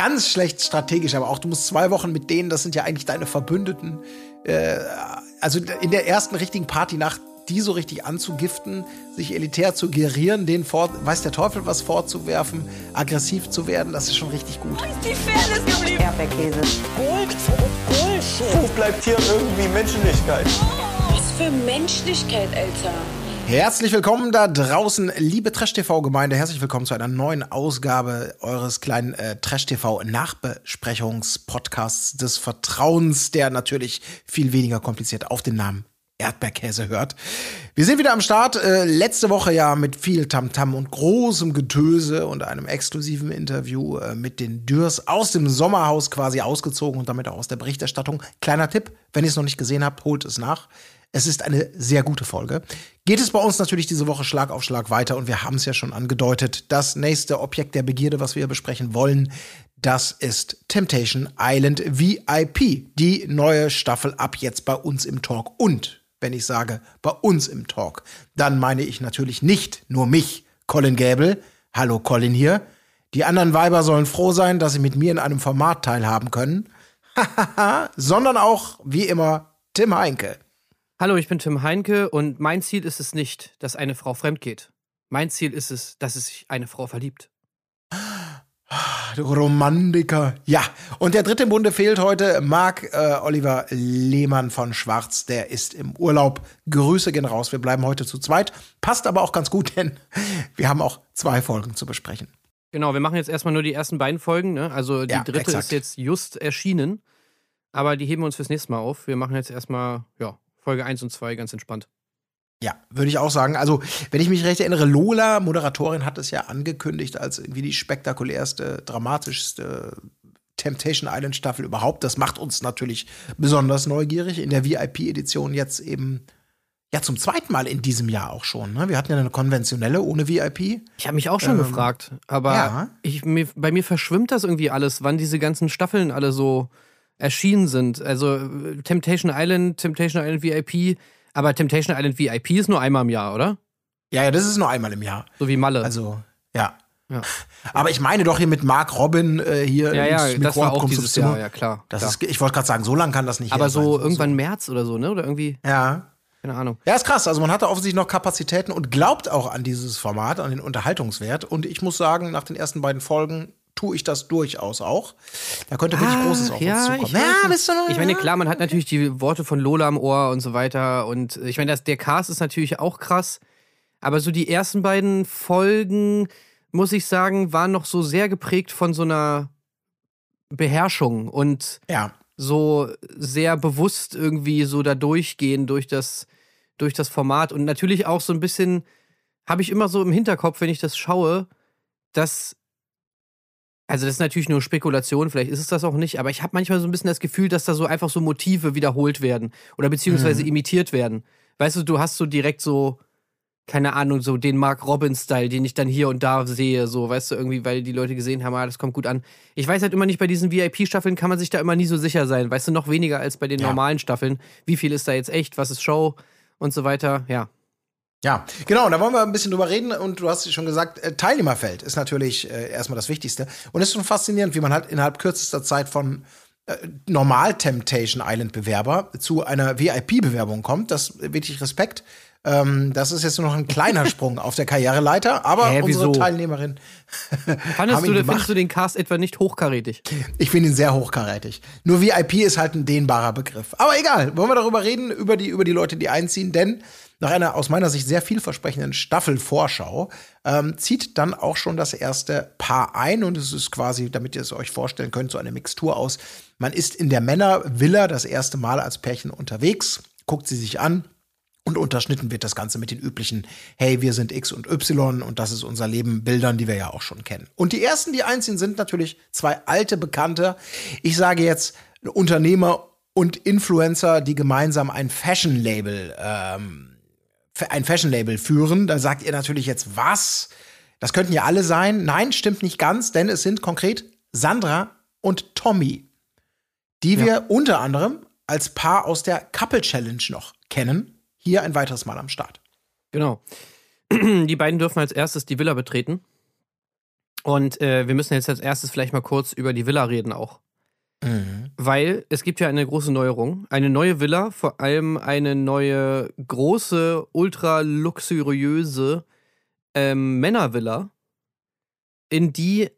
ganz schlecht strategisch, aber auch du musst zwei Wochen mit denen, das sind ja eigentlich deine Verbündeten. Äh, also in der ersten richtigen Partynacht die so richtig anzugiften, sich elitär zu gerieren, denen vor, weiß der Teufel was vorzuwerfen, aggressiv zu werden, das ist schon richtig gut. Ist die Fairness geblieben? Erdbeerkäse. Gold, Bullshit. Wo bleibt hier irgendwie Menschlichkeit? Was für Menschlichkeit, Alter. Herzlich willkommen da draußen, liebe Trash-TV-Gemeinde. Herzlich willkommen zu einer neuen Ausgabe eures kleinen äh, Trash-TV-Nachbesprechungspodcasts des Vertrauens, der natürlich viel weniger kompliziert auf den Namen Erdbeerkäse hört. Wir sind wieder am Start. Äh, letzte Woche ja mit viel Tamtam -Tam und großem Getöse und einem exklusiven Interview äh, mit den Dürs aus dem Sommerhaus quasi ausgezogen und damit auch aus der Berichterstattung. Kleiner Tipp, wenn ihr es noch nicht gesehen habt, holt es nach. Es ist eine sehr gute Folge. Geht es bei uns natürlich diese Woche Schlag auf Schlag weiter und wir haben es ja schon angedeutet. Das nächste Objekt der Begierde, was wir besprechen wollen, das ist Temptation Island VIP, die neue Staffel ab jetzt bei uns im Talk. Und wenn ich sage bei uns im Talk, dann meine ich natürlich nicht nur mich, Colin Gäbel. Hallo Colin hier. Die anderen Weiber sollen froh sein, dass sie mit mir in einem Format teilhaben können. sondern auch, wie immer, Tim Heinke. Hallo, ich bin Tim Heinke und mein Ziel ist es nicht, dass eine Frau fremd geht. Mein Ziel ist es, dass es sich eine Frau verliebt. Du Romantiker. Ja, und der dritte im Bunde fehlt heute. Marc äh, Oliver Lehmann von Schwarz, der ist im Urlaub. Grüße gehen raus. Wir bleiben heute zu zweit. Passt aber auch ganz gut, denn wir haben auch zwei Folgen zu besprechen. Genau, wir machen jetzt erstmal nur die ersten beiden Folgen. Ne? Also die Ja, dritte exakt. ist jetzt just erschienen. Aber die heben wir uns fürs nächste Mal auf. Wir machen jetzt erstmal, ja, Folge 1 und 2 ganz entspannt. Ja, würde ich auch sagen. Also, wenn ich mich recht erinnere, Lola, Moderatorin, hat es ja angekündigt als irgendwie die spektakulärste, dramatischste Temptation Island Staffel überhaupt. Das macht uns natürlich besonders neugierig. In der VIP-Edition jetzt eben, ja, zum zweiten Mal in diesem Jahr auch schon. Ne? Wir hatten ja eine konventionelle ohne VIP. Ich habe mich auch schon Ähm, gefragt, aber ja. ich, mir, bei mir verschwimmt das irgendwie alles, wann diese ganzen Staffeln alle so erschienen sind. Also äh, Temptation Island, Temptation Island VIP, aber Temptation Island VIP ist nur einmal im Jahr, oder? Ja, ja, das ist nur einmal im Jahr. So wie Malle. Also, ja. Ja. Aber ich meine doch hier mit Mark Robin äh, hier. ja, ja, ins das war auch dieses. Jahr, ja klar. Das klar. ist, ich wollte gerade sagen, so lang kann das nicht aber her sein. so irgendwann März oder so, ne? Oder irgendwie, Ja. keine Ahnung. Ja, ist krass. Also man hatte offensichtlich noch Kapazitäten und glaubt auch an dieses Format, an den Unterhaltungswert. Und ich muss sagen, nach den ersten beiden Folgen tue ich das durchaus auch. Da könnte wirklich Großes auf uns Ah, zukommen. ich, weiß du noch, ich meine, ja. klar, man hat natürlich die Worte von Lola im Ohr und so weiter. Und ich meine, das- der Cast ist natürlich auch krass. Aber so die ersten beiden Folgen, muss ich sagen, waren noch so sehr geprägt von so einer Beherrschung und Ja. so sehr bewusst irgendwie so da durchgehen durch das, durch das Format. Und natürlich auch so ein bisschen, habe ich immer so im Hinterkopf, wenn ich das schaue, dass. Also, das ist natürlich nur Spekulation, vielleicht ist es das auch nicht, aber ich habe manchmal so ein bisschen das Gefühl, dass da so einfach so Motive wiederholt werden oder beziehungsweise imitiert werden. Weißt du, du hast so direkt so, keine Ahnung, so den Mark Robin-Style, den ich dann hier und da sehe, so, weißt du, irgendwie, weil die Leute gesehen haben, ah, das kommt gut an. Ich weiß halt immer nicht, bei diesen VIP-Staffeln kann man sich da immer nie so sicher sein, weißt du, noch weniger als bei den Ja. normalen Staffeln. Wie viel ist da jetzt echt, was ist Show und so weiter, ja. Ja, genau, da wollen wir ein bisschen drüber reden und du hast schon gesagt, äh, Teilnehmerfeld ist natürlich äh, erstmal das Wichtigste. Und es ist schon faszinierend, wie man halt innerhalb kürzester Zeit von äh, normal Temptation Island Bewerber zu einer VIP-Bewerbung kommt. Das äh, wirklich Respekt. Ähm, das ist jetzt nur noch ein kleiner Sprung auf der Karriereleiter, aber Hä, unsere? Teilnehmerin Fandest du, findest du den Cast etwa nicht hochkarätig? Ich finde ihn sehr hochkarätig. Nur VIP ist halt ein dehnbarer Begriff. Aber egal, wollen wir darüber reden, über die, über die Leute, die einziehen, denn nach einer aus meiner Sicht sehr vielversprechenden Staffelvorschau ähm, zieht dann auch schon das erste Paar ein und es ist quasi, damit ihr es euch vorstellen könnt, so eine Mixtur aus. Man ist in der Männervilla das erste Mal als Pärchen unterwegs, guckt sie sich an, und unterschnitten wird das Ganze mit den üblichen, hey, wir sind X und Y und das ist unser Leben, Bildern, die wir ja auch schon kennen. Und die ersten, die einziehen, sind natürlich zwei alte Bekannte. Ich sage jetzt Unternehmer und Influencer, die gemeinsam ein Fashion-Label, ähm, ein Fashion-Label führen. Da sagt ihr natürlich jetzt, was? Das könnten ja alle sein. Nein, stimmt nicht ganz, denn es sind konkret Sandra und Tommy, die wir unter anderem als Paar aus der Couple Challenge noch kennen. Hier ein weiteres Mal am Start. Genau. Die beiden dürfen als erstes die Villa betreten. Und äh, wir müssen jetzt als erstes vielleicht mal kurz über die Villa reden auch. Mhm. Weil es gibt ja eine große Neuerung. Eine neue Villa, vor allem eine neue, große, ultra luxuriöse ähm, Männervilla, in die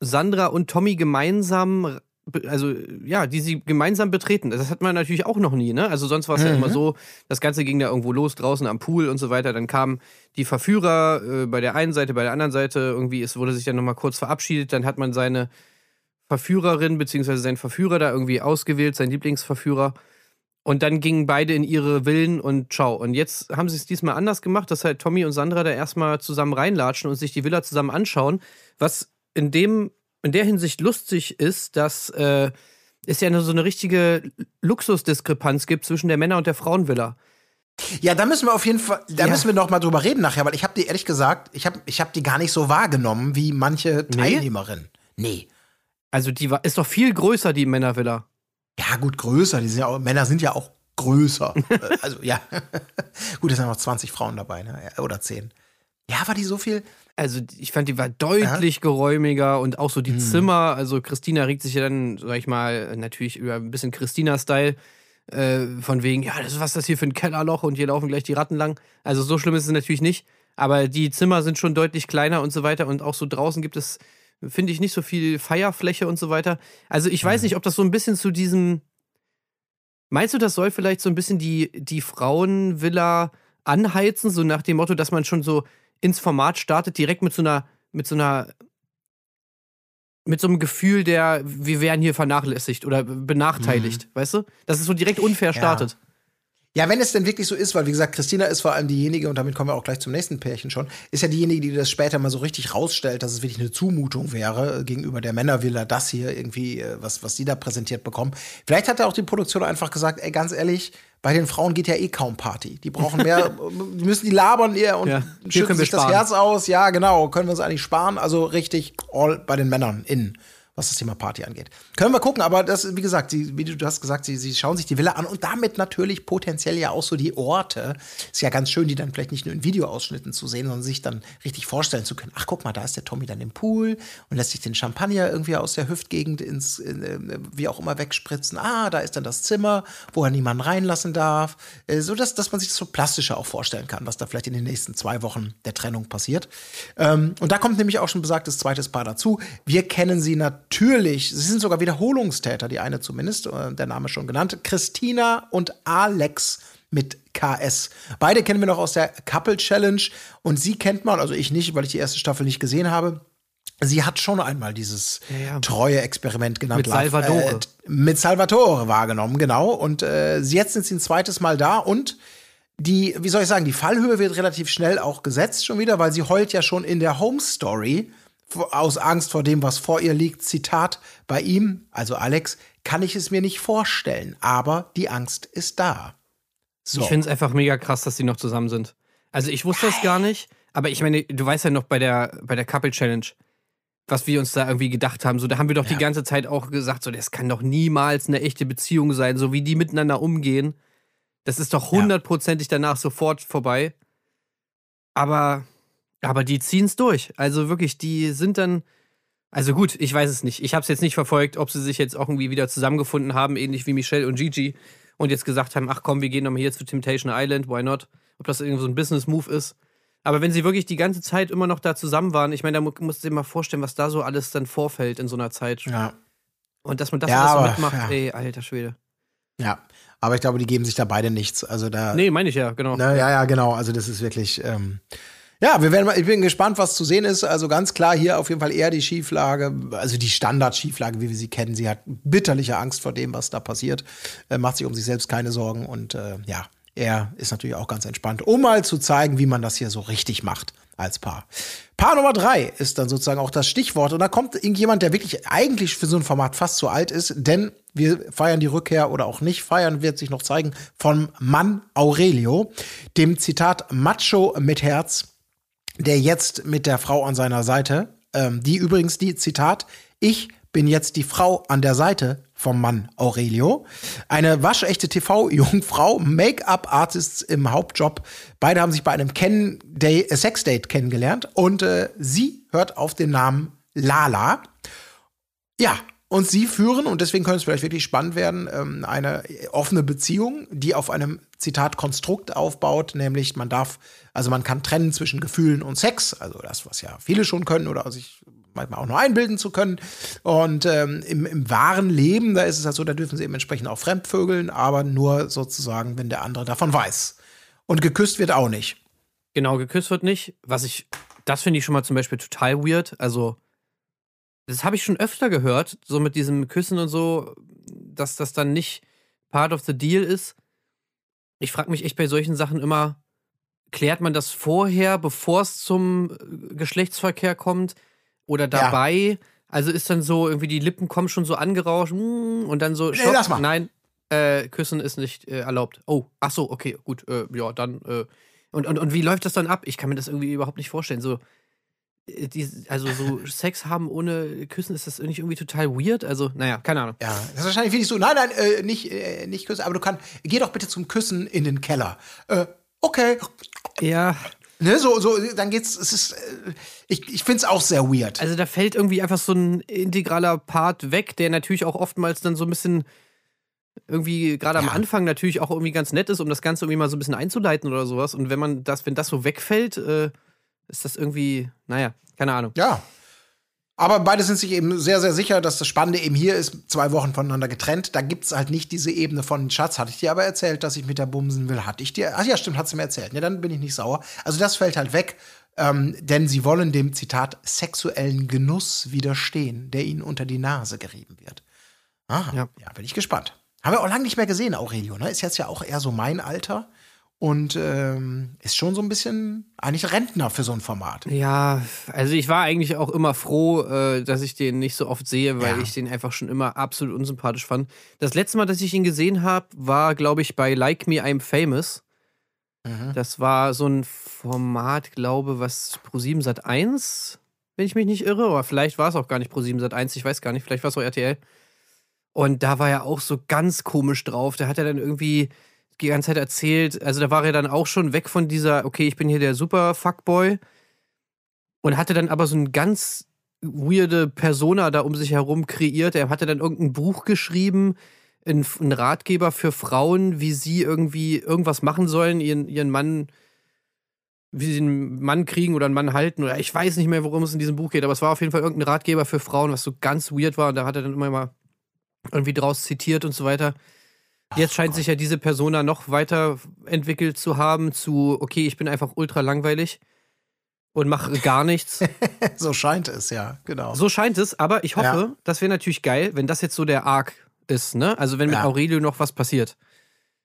Sandra und Tommy gemeinsam, also ja, die sie gemeinsam betreten. Das hat man natürlich auch noch nie, ne? Also sonst war es ja Mhm. immer so, das Ganze ging da irgendwo los, draußen am Pool und so weiter. Dann kamen die Verführer äh, bei der einen Seite, bei der anderen Seite. Irgendwie, es wurde sich dann nochmal kurz verabschiedet. Dann hat man seine Verführerin beziehungsweise seinen Verführer da irgendwie ausgewählt, sein Lieblingsverführer. Und dann gingen beide in ihre Villen und ciao. Und jetzt haben sie es diesmal anders gemacht, dass halt Tommy und Sandra da erstmal zusammen reinlatschen und sich die Villa zusammen anschauen. Was in dem, in der Hinsicht lustig ist, dass äh, es ja eine, so eine richtige Luxusdiskrepanz gibt zwischen der Männer- und der Frauenvilla. Ja, da müssen wir auf jeden Fall, da Ja. müssen wir noch mal drüber reden nachher, weil ich habe die ehrlich gesagt, ich habe ich hab die gar nicht so wahrgenommen wie manche Teilnehmerinnen. Nee. Also die war, ist doch viel größer, die Männervilla. Ja, gut, größer. Die sind ja auch, Männer sind ja auch größer. Also, ja. gut, es sind noch 20 Frauen dabei, ne? Ja, Oder 10. Ja, war die so viel? Also ich fand, die war deutlich geräumiger und auch so die Zimmer. Also Christina regt sich ja dann, sag ich mal, natürlich über ein bisschen Christina-Style. Äh, von wegen, ja, das ist was ist das hier für ein Kellerloch und hier laufen gleich die Ratten lang. Also so schlimm ist es natürlich nicht. Aber die Zimmer sind schon deutlich kleiner und so weiter. Und auch so draußen gibt es, finde ich, nicht so viel Feierfläche und so weiter. Also ich weiß nicht, ob das so ein bisschen zu diesem. Meinst du, das soll vielleicht so ein bisschen die, die Frauenvilla anheizen, so nach dem Motto, dass man schon so ins Format startet, direkt mit so einer, mit so einer, mit so einem Gefühl der, wir werden hier vernachlässigt oder benachteiligt, weißt du? Dass es so direkt unfair startet. Ja, wenn es denn wirklich so ist, weil wie gesagt, Christina ist vor allem diejenige, und damit kommen wir auch gleich zum nächsten Pärchen schon, ist ja diejenige, die das später mal so richtig rausstellt, dass es wirklich eine Zumutung wäre äh, gegenüber der Männervilla, das hier irgendwie, äh, was, was sie da präsentiert bekommen. Vielleicht hat ja auch die Produktion einfach gesagt, ey, ganz ehrlich, bei den Frauen geht ja eh kaum Party. Die brauchen mehr, die müssen die labern eher und Ja, wir sich das sparen. Herz aus. Ja, genau, können wir uns eigentlich sparen. Also richtig all bei den Männern in was das Thema Party angeht. Können wir gucken, aber das, wie gesagt, sie, wie du hast gesagt, sie, sie schauen sich die Villa an und damit natürlich potenziell ja auch so die Orte. Ist ja ganz schön, die dann vielleicht nicht nur in Videoausschnitten zu sehen, sondern sich dann richtig vorstellen zu können. Ach, guck mal, da ist der Tommy dann im Pool und lässt sich den Champagner irgendwie aus der Hüftgegend ins, in, äh, wie auch immer wegspritzen. Ah, da ist dann das Zimmer, wo er niemanden reinlassen darf. Äh, so, dass, dass man sich das so plastischer auch vorstellen kann, was da vielleicht in den nächsten zwei Wochen der Trennung passiert. Ähm, und da kommt nämlich auch schon besagtes zweites Paar dazu. Wir kennen sie natürlich. Sie sind sogar Wiederholungstäter, die eine zumindest, äh, der Name schon genannt. Christina und Alex mit KS. Beide kennen wir noch aus der Couple Challenge und sie kennt man, also ich nicht, weil ich die erste Staffel nicht gesehen habe. Sie hat schon einmal dieses Ja, ja. treue Experiment genannt. Mit Salvatore. Äh, mit Salvatore wahrgenommen, genau. Und äh, jetzt sind sie ein zweites Mal da und die, wie soll ich sagen, die Fallhöhe wird relativ schnell auch gesetzt schon wieder, weil sie heult ja schon in der Home Story aus Angst vor dem, was vor ihr liegt. Zitat bei ihm, also Alex, kann ich es mir nicht vorstellen, aber die Angst ist da. So. Ich finde es einfach mega krass, dass die noch zusammen sind. Also ich wusste das gar nicht, aber ich meine, du weißt ja noch bei der, bei der Couple Challenge, was wir uns da irgendwie gedacht haben. So, da haben wir doch die ganze Zeit auch gesagt, so, das kann doch niemals eine echte Beziehung sein, so wie die miteinander umgehen. Das ist doch hundertprozentig danach sofort vorbei. Aber, aber die ziehen es durch. Also wirklich, die sind dann. Also gut, ich weiß es nicht. Ich habe es jetzt nicht verfolgt, ob sie sich jetzt auch irgendwie wieder zusammengefunden haben, ähnlich wie Michelle und Gigi, und jetzt gesagt haben, ach komm, wir gehen nochmal hier zu Temptation Island, why not? Ob das irgendwie so ein Business-Move ist. Aber wenn sie wirklich die ganze Zeit immer noch da zusammen waren, ich meine, da mu- musst du dir mal vorstellen, was da so alles dann vorfällt in so einer Zeit. ja. Und dass man das Ja, alles so mitmacht, ja. ey, alter Schwede. Ja, aber ich glaube, die geben sich da beide nichts. Also da. Nee, meine ich ja, genau. Ne, ja, ja, genau. Also das ist wirklich. Ähm, ja, wir werden mal, ich bin gespannt, was zu sehen ist. Also ganz klar hier auf jeden Fall eher die Schieflage, also die Standard-Schieflage, wie wir sie kennen. Sie hat bitterliche Angst vor dem, was da passiert, äh, macht sich um sich selbst keine Sorgen und äh, ja, er ist natürlich auch ganz entspannt, um mal zu zeigen, wie man das hier so richtig macht als Paar. Paar Nummer drei ist dann sozusagen auch das Stichwort. Und da kommt irgendjemand, der wirklich eigentlich für so ein Format fast zu alt ist, denn wir feiern die Rückkehr oder auch nicht feiern, wird sich noch zeigen, von Mann Aurelio, dem Zitat Macho mit Herz, der jetzt mit der Frau an seiner Seite, ähm, die übrigens die Zitat, ich bin jetzt die Frau an der Seite vom Mann Aurelio. Eine waschechte TV-Jungfrau, Make-up-Artists im Hauptjob. Beide haben sich bei einem Ken Day, äh, Sex-Date kennengelernt und äh, sie hört auf den Namen Lala. Ja, und sie führen, und deswegen könnte es vielleicht wirklich spannend werden, ähm, eine offene Beziehung, die auf einem Zitat Konstrukt aufbaut, nämlich man darf, also man kann trennen zwischen Gefühlen und Sex, also das, was ja viele schon können oder sich manchmal auch nur einbilden zu können. Und ähm, im, im wahren Leben, da ist es halt so, da dürfen sie eben entsprechend auch fremdvögeln, aber nur sozusagen, wenn der andere davon weiß. Und geküsst wird auch nicht. Genau, geküsst wird nicht. Was ich, das finde ich schon mal zum Beispiel total weird. Also, das habe ich schon öfter gehört, so mit diesem Küssen und so, dass das dann nicht part of the deal ist. Ich frage mich echt bei solchen Sachen immer, klärt man das vorher, bevor es zum äh, Geschlechtsverkehr kommt oder dabei? Also ist dann so, irgendwie die Lippen kommen schon so angerauscht mm, und dann so, stopp, lass mal. nein, äh, küssen ist nicht äh, erlaubt. Oh, ach so, okay, gut, äh, ja, dann, äh, und, und, und wie läuft das dann ab? Ich kann mir das irgendwie überhaupt nicht vorstellen. So, die, also so Sex haben ohne Küssen, ist das nicht irgendwie total weird? Also, naja, keine Ahnung. Ja, das ist wahrscheinlich wirklich so, nein, nein, äh, nicht, äh, nicht küssen, aber du kannst, geh doch bitte zum Küssen in den Keller. Äh, okay. Ja, Ne, so, so, dann geht's, es ist, äh, ich, ich find's auch sehr weird. also da fällt irgendwie einfach so ein integraler Part weg, der natürlich auch oftmals dann so ein bisschen irgendwie gerade am Ja. Anfang natürlich auch irgendwie ganz nett ist, um das Ganze irgendwie mal so ein bisschen einzuleiten oder sowas. Und wenn man das, wenn das so wegfällt, äh, ist das irgendwie, naja, keine Ahnung. Ja. Aber beide sind sich eben sehr, sehr sicher, dass das Spannende eben hier ist, zwei Wochen voneinander getrennt. Da gibt's halt nicht diese Ebene von Schatz, hatte ich dir aber erzählt, dass ich mit der bumsen will. Hatte ich dir? Ach ja, stimmt, hat sie mir erzählt. Ja, dann bin ich nicht sauer. Also das fällt halt weg, ähm, denn sie wollen dem Zitat sexuellen Genuss widerstehen, der ihnen unter die Nase gerieben wird. Aha, ja. Ja. bin ich gespannt. Haben wir auch lange nicht mehr gesehen, Aurelio, ne? Ist jetzt ja auch eher so mein Alter und ähm, ist schon so ein bisschen eigentlich Rentner für so ein Format. Ja, also ich war eigentlich auch immer froh, äh, dass ich den nicht so oft sehe, weil Ja. ich den einfach schon immer absolut unsympathisch fand. Das letzte Mal, dass ich ihn gesehen habe, war, glaube ich, bei Like Me I'm Famous. Mhm. Das war so ein Format, glaube was Pro7 Sat 1, wenn ich mich nicht irre, oder vielleicht war es auch gar nicht Pro7 Sat 1, ich weiß gar nicht, vielleicht war es auch RTL. Und da war er auch so ganz komisch drauf. Da hat er dann irgendwie die ganze Zeit erzählt, also da war er dann auch schon weg von dieser, okay, ich bin hier der super Fuckboy und hatte dann aber so ein ganz weirde Persona da um sich herum kreiert. Er hatte dann irgendein Buch geschrieben, ein, ein Ratgeber für Frauen, wie sie irgendwie irgendwas machen sollen, ihren, ihren Mann, wie sie einen Mann kriegen oder einen Mann halten. Oder ich weiß nicht mehr, worum es in diesem Buch geht, aber es war auf jeden Fall irgendein Ratgeber für Frauen, was so ganz weird war. Und da hat er dann immer mal irgendwie draus zitiert und so weiter. Jetzt scheint sich ja diese Persona noch weiter entwickelt zu haben zu, okay, ich bin einfach ultra langweilig und mache gar nichts. So scheint es, ja, genau. So scheint es, aber ich hoffe, Ja. das wäre natürlich geil, wenn das jetzt so der Arc ist, ne? Also wenn mit Ja. Aurelio noch was passiert.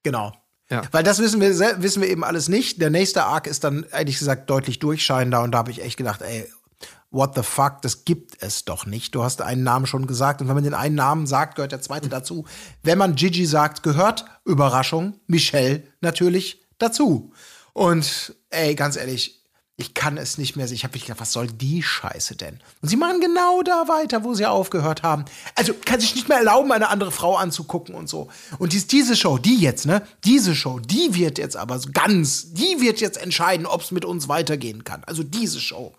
Genau. Ja. Weil das wissen wir, wissen wir eben alles nicht. Der nächste Arc ist dann ehrlich gesagt deutlich durchscheinender und da habe ich echt gedacht, ey, what the fuck, das gibt es doch nicht. Du hast einen Namen schon gesagt und wenn man den einen Namen sagt, gehört der zweite dazu. Wenn man Gigi sagt, gehört, Überraschung, Michelle natürlich dazu. Und ey, ganz ehrlich, ich kann es nicht mehr sehen. Ich habe mich gedacht, was soll die Scheiße denn? Und sie machen genau da weiter, wo sie aufgehört haben. Also kann sich nicht mehr erlauben, eine andere Frau anzugucken und so. Und dies, diese Show, die jetzt, ne? Diese Show, die wird jetzt aber ganz, die wird jetzt entscheiden, ob es mit uns weitergehen kann. Also diese Show.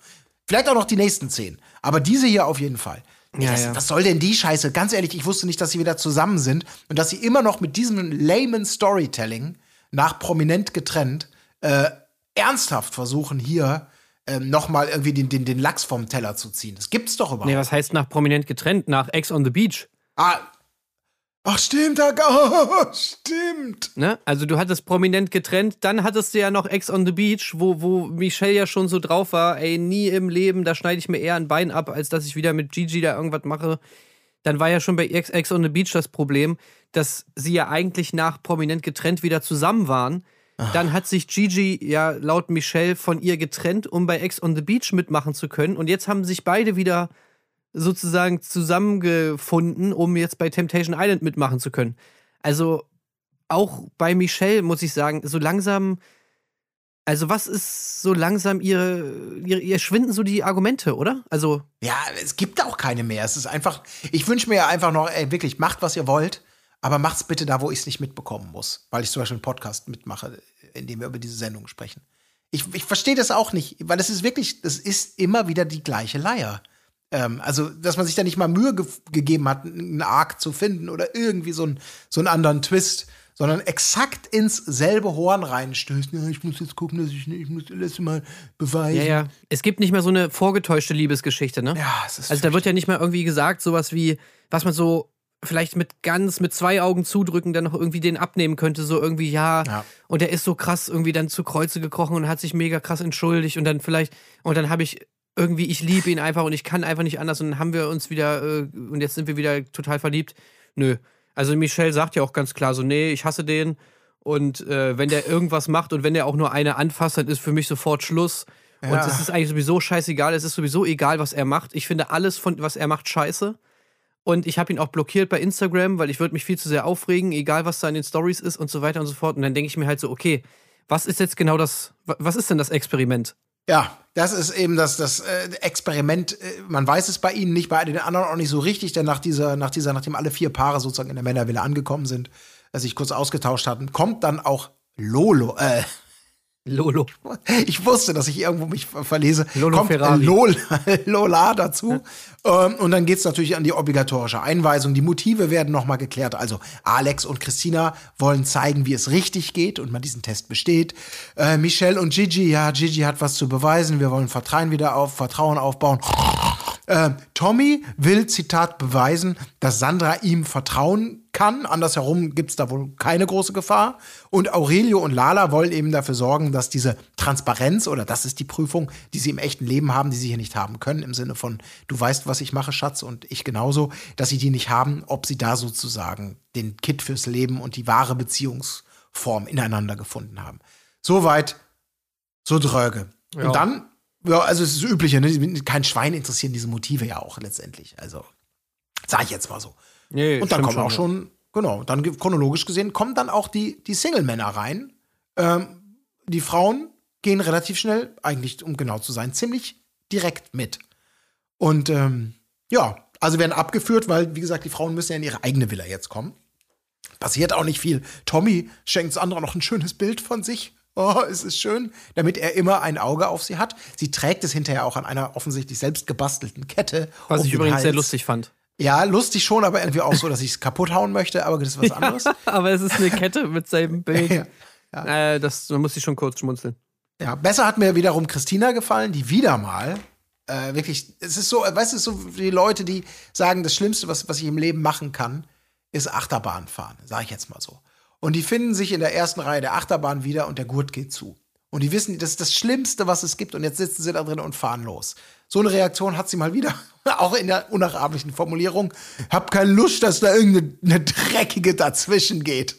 Vielleicht auch noch die nächsten zehn. Aber diese hier auf jeden Fall. Ja, das, ja. Was soll denn die Scheiße? Ganz ehrlich, ich wusste nicht, dass sie wieder zusammen sind und dass sie immer noch mit diesem layman Storytelling nach prominent getrennt äh, ernsthaft versuchen, hier ähm, noch mal irgendwie den, den, den Lachs vom Teller zu ziehen. Das gibt's doch überhaupt. Nee, was heißt nach prominent getrennt? Nach Ex on the Beach. ah, ach, stimmt, da, oh, stimmt. Ne? Also du hattest prominent getrennt, dann hattest du ja noch Ex on the Beach, wo, wo Michelle ja schon so drauf war, ey, nie im Leben, da schneide ich mir eher ein Bein ab, als dass ich wieder mit Gigi da irgendwas mache. Dann war ja schon bei Ex, Ex on the Beach das Problem, dass sie ja eigentlich nach prominent getrennt wieder zusammen waren. Dann hat sich Gigi ja laut Michelle von ihr getrennt, um bei Ex on the Beach mitmachen zu können. Und jetzt haben sich beide wieder sozusagen zusammengefunden, um jetzt bei Temptation Island mitmachen zu können. Also auch bei Michelle muss ich sagen, so langsam, also was ist so langsam ihre, ihre, ihr schwinden so die Argumente, oder? Also Ja, es gibt auch keine mehr. Es ist einfach, ich wünsche mir einfach noch, ey, wirklich, macht, was ihr wollt, aber macht's bitte da, wo ich es nicht mitbekommen muss. Weil ich zum Beispiel einen Podcast mitmache, in dem wir über diese Sendung sprechen. Ich, ich verstehe das auch nicht, weil es ist wirklich, es ist immer wieder die gleiche Leier. Ähm, also, dass man sich da nicht mal Mühe ge gegeben hat, einen Arc zu finden oder irgendwie so, ein, so einen anderen Twist, sondern exakt ins selbe Horn reinstößt. Ja, ich muss jetzt gucken, dass ich nicht, ich muss das mal beweisen. Ja, ja. Es gibt nicht mehr so eine vorgetäuschte Liebesgeschichte, ne? Ja, es ist Also da wird ja nicht mehr irgendwie gesagt, sowas wie, was man so vielleicht mit ganz, mit zwei Augen zudrücken, dann noch irgendwie den abnehmen könnte, so irgendwie, ja, Ja. und der ist so krass irgendwie dann zu Kreuze gekrochen und hat sich mega krass entschuldigt und dann vielleicht, und dann habe ich irgendwie, ich liebe ihn einfach und ich kann einfach nicht anders und dann haben wir uns wieder, äh, und jetzt sind wir wieder total verliebt. Nö. Also Michelle sagt ja auch ganz klar so, nee, ich hasse den und äh, wenn der irgendwas macht und wenn der auch nur eine anfasst, dann ist für mich sofort Schluss. Und Ja. es ist eigentlich sowieso scheißegal, es ist sowieso egal, was er macht. Ich finde alles von, was er macht, scheiße. Und ich habe ihn auch blockiert bei Instagram, weil ich würde mich viel zu sehr aufregen, egal was da in den Stories ist und so weiter und so fort. Und dann denke ich mir halt so, okay, was ist jetzt genau das, wa- was ist denn das Experiment? Ja, das ist eben das, das äh, Experiment. Äh, man weiß es bei ihnen nicht, bei den anderen auch nicht so richtig, denn nach dieser, nach dieser, nachdem alle vier Paare sozusagen in der Männervilla angekommen sind, äh, sich kurz ausgetauscht hatten, kommt dann auch Lolo, äh, Lolo. ich wusste, dass ich irgendwo mich ver- verlese. Lolo kommt Ferrari. Lola, Lola dazu. Ähm, und dann geht's natürlich an die obligatorische Einweisung. Die Motive werden nochmal geklärt. Also Alex und Christina wollen zeigen, wie es richtig geht und man diesen Test besteht. Äh, Michelle und Gigi, ja, Gigi hat was zu beweisen. Wir wollen Vertrauen wieder auf, Vertrauen aufbauen. Äh, Tommy will, Zitat, beweisen, dass Sandra ihm vertrauen kann. Andersherum gibt's da wohl keine große Gefahr. Und Aurelio und Lala wollen eben dafür sorgen, dass diese Transparenz oder das ist die Prüfung, die sie im echten Leben haben, die sie hier nicht haben können, im Sinne von, du weißt, was ich mache, Schatz, und ich genauso, dass sie die nicht haben, ob sie da sozusagen den Kit fürs Leben und die wahre Beziehungsform ineinander gefunden haben. Soweit, so dröge. Ja. Und dann ja, also es ist das Übliche, ne? Kein Schwein interessieren diese Motive ja auch letztendlich. Also, sag ich jetzt mal so. Nee, Und dann kommen auch ja. schon, genau, dann chronologisch gesehen, kommen dann auch die, die Single-Männer rein. Ähm, die Frauen gehen relativ schnell, eigentlich, um genau zu sein, ziemlich direkt mit. Und ähm, ja, also werden abgeführt, weil, wie gesagt, die Frauen müssen ja in ihre eigene Villa jetzt kommen. Passiert auch nicht viel. Tommy schenkt Sandra noch ein schönes Bild von sich. Oh, es ist schön, damit er immer ein Auge auf sie hat. Sie trägt es hinterher auch an einer offensichtlich selbst gebastelten Kette. Was um ich übrigens sehr Hals. lustig fand. Ja, lustig schon, aber irgendwie auch so, dass ich es kaputt hauen möchte, aber das ist was anderes. Aber es ist eine Kette mit seinem Bild. Ja, Äh, das, da muss ich schon kurz schmunzeln. Ja, besser hat mir wiederum Christina gefallen, die wieder mal äh, wirklich, es ist so, weißt du, so die Leute, die sagen, das Schlimmste, was, was ich im Leben machen kann, ist Achterbahn fahren, sage ich jetzt mal so. Und die finden sich in der ersten Reihe der Achterbahn wieder und der Gurt geht zu. Und die wissen, das ist das Schlimmste, was es gibt. Und jetzt sitzen sie da drin und fahren los. So eine Reaktion hat sie mal wieder, auch in der unnachahmlichen Formulierung. Hab keine Lust, dass da irgendeine dreckige dazwischen geht.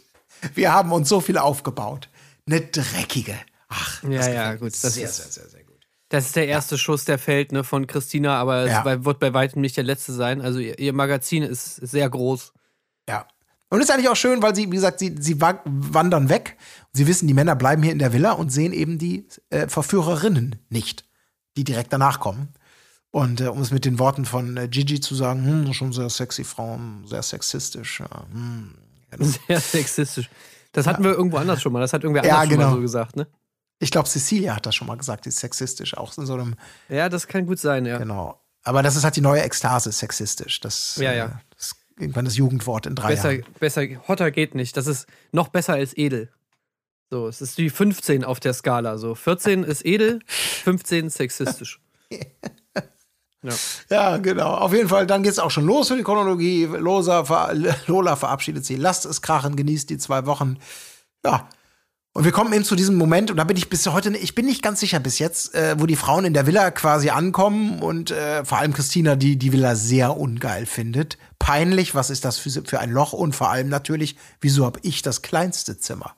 Wir haben uns so viel aufgebaut. Eine dreckige. Ach, Ja, ja, gut, das sehr, ist- sehr, sehr, sehr gut. Das ist der erste Schuss, der fällt, ne, von Christina, aber Ja. es wird bei weitem nicht der letzte sein. Also ihr, ihr Magazin ist sehr groß. Ja. Und ist eigentlich auch schön, weil sie, wie gesagt, sie, sie wa- wandern weg. Sie wissen, die Männer bleiben hier in der Villa und sehen eben die äh, Verführerinnen nicht, die direkt danach kommen. Und äh, um es mit den Worten von äh, Gigi zu sagen, hm, schon sehr sexy Frauen, sehr sexistisch. Ja, hm. Sehr sexistisch. Das hatten wir irgendwo anders schon mal. Das hat irgendwer Ja, anders schon genau. mal so gesagt, ne? Ich glaube, Cecilia hat das schon mal gesagt, die ist sexistisch, auch in so einem, Ja, das kann gut sein, ja. genau. Aber das ist halt die neue Ekstase, sexistisch. Das, Ja, ja. Äh, das ist irgendwann das Jugendwort in drei Besser, Jahren. besser, hotter geht nicht. Das ist noch besser als edel. So, es ist die 15 auf der Skala. So, 14 ist edel, 15 sexistisch. Ja. Ja, genau. Auf jeden Fall, dann geht's auch schon los für die Chronologie. Losa, ver Lola verabschiedet sie. Lasst es krachen, genießt die zwei Wochen. Ja. Und wir kommen eben zu diesem Moment, und da bin ich bis heute, ich bin nicht ganz sicher bis jetzt, äh, wo die Frauen in der Villa quasi ankommen und äh, vor allem Christina, die die Villa sehr ungeil findet. Peinlich, was ist das für, für ein Loch? Und vor allem natürlich, wieso habe ich das kleinste Zimmer?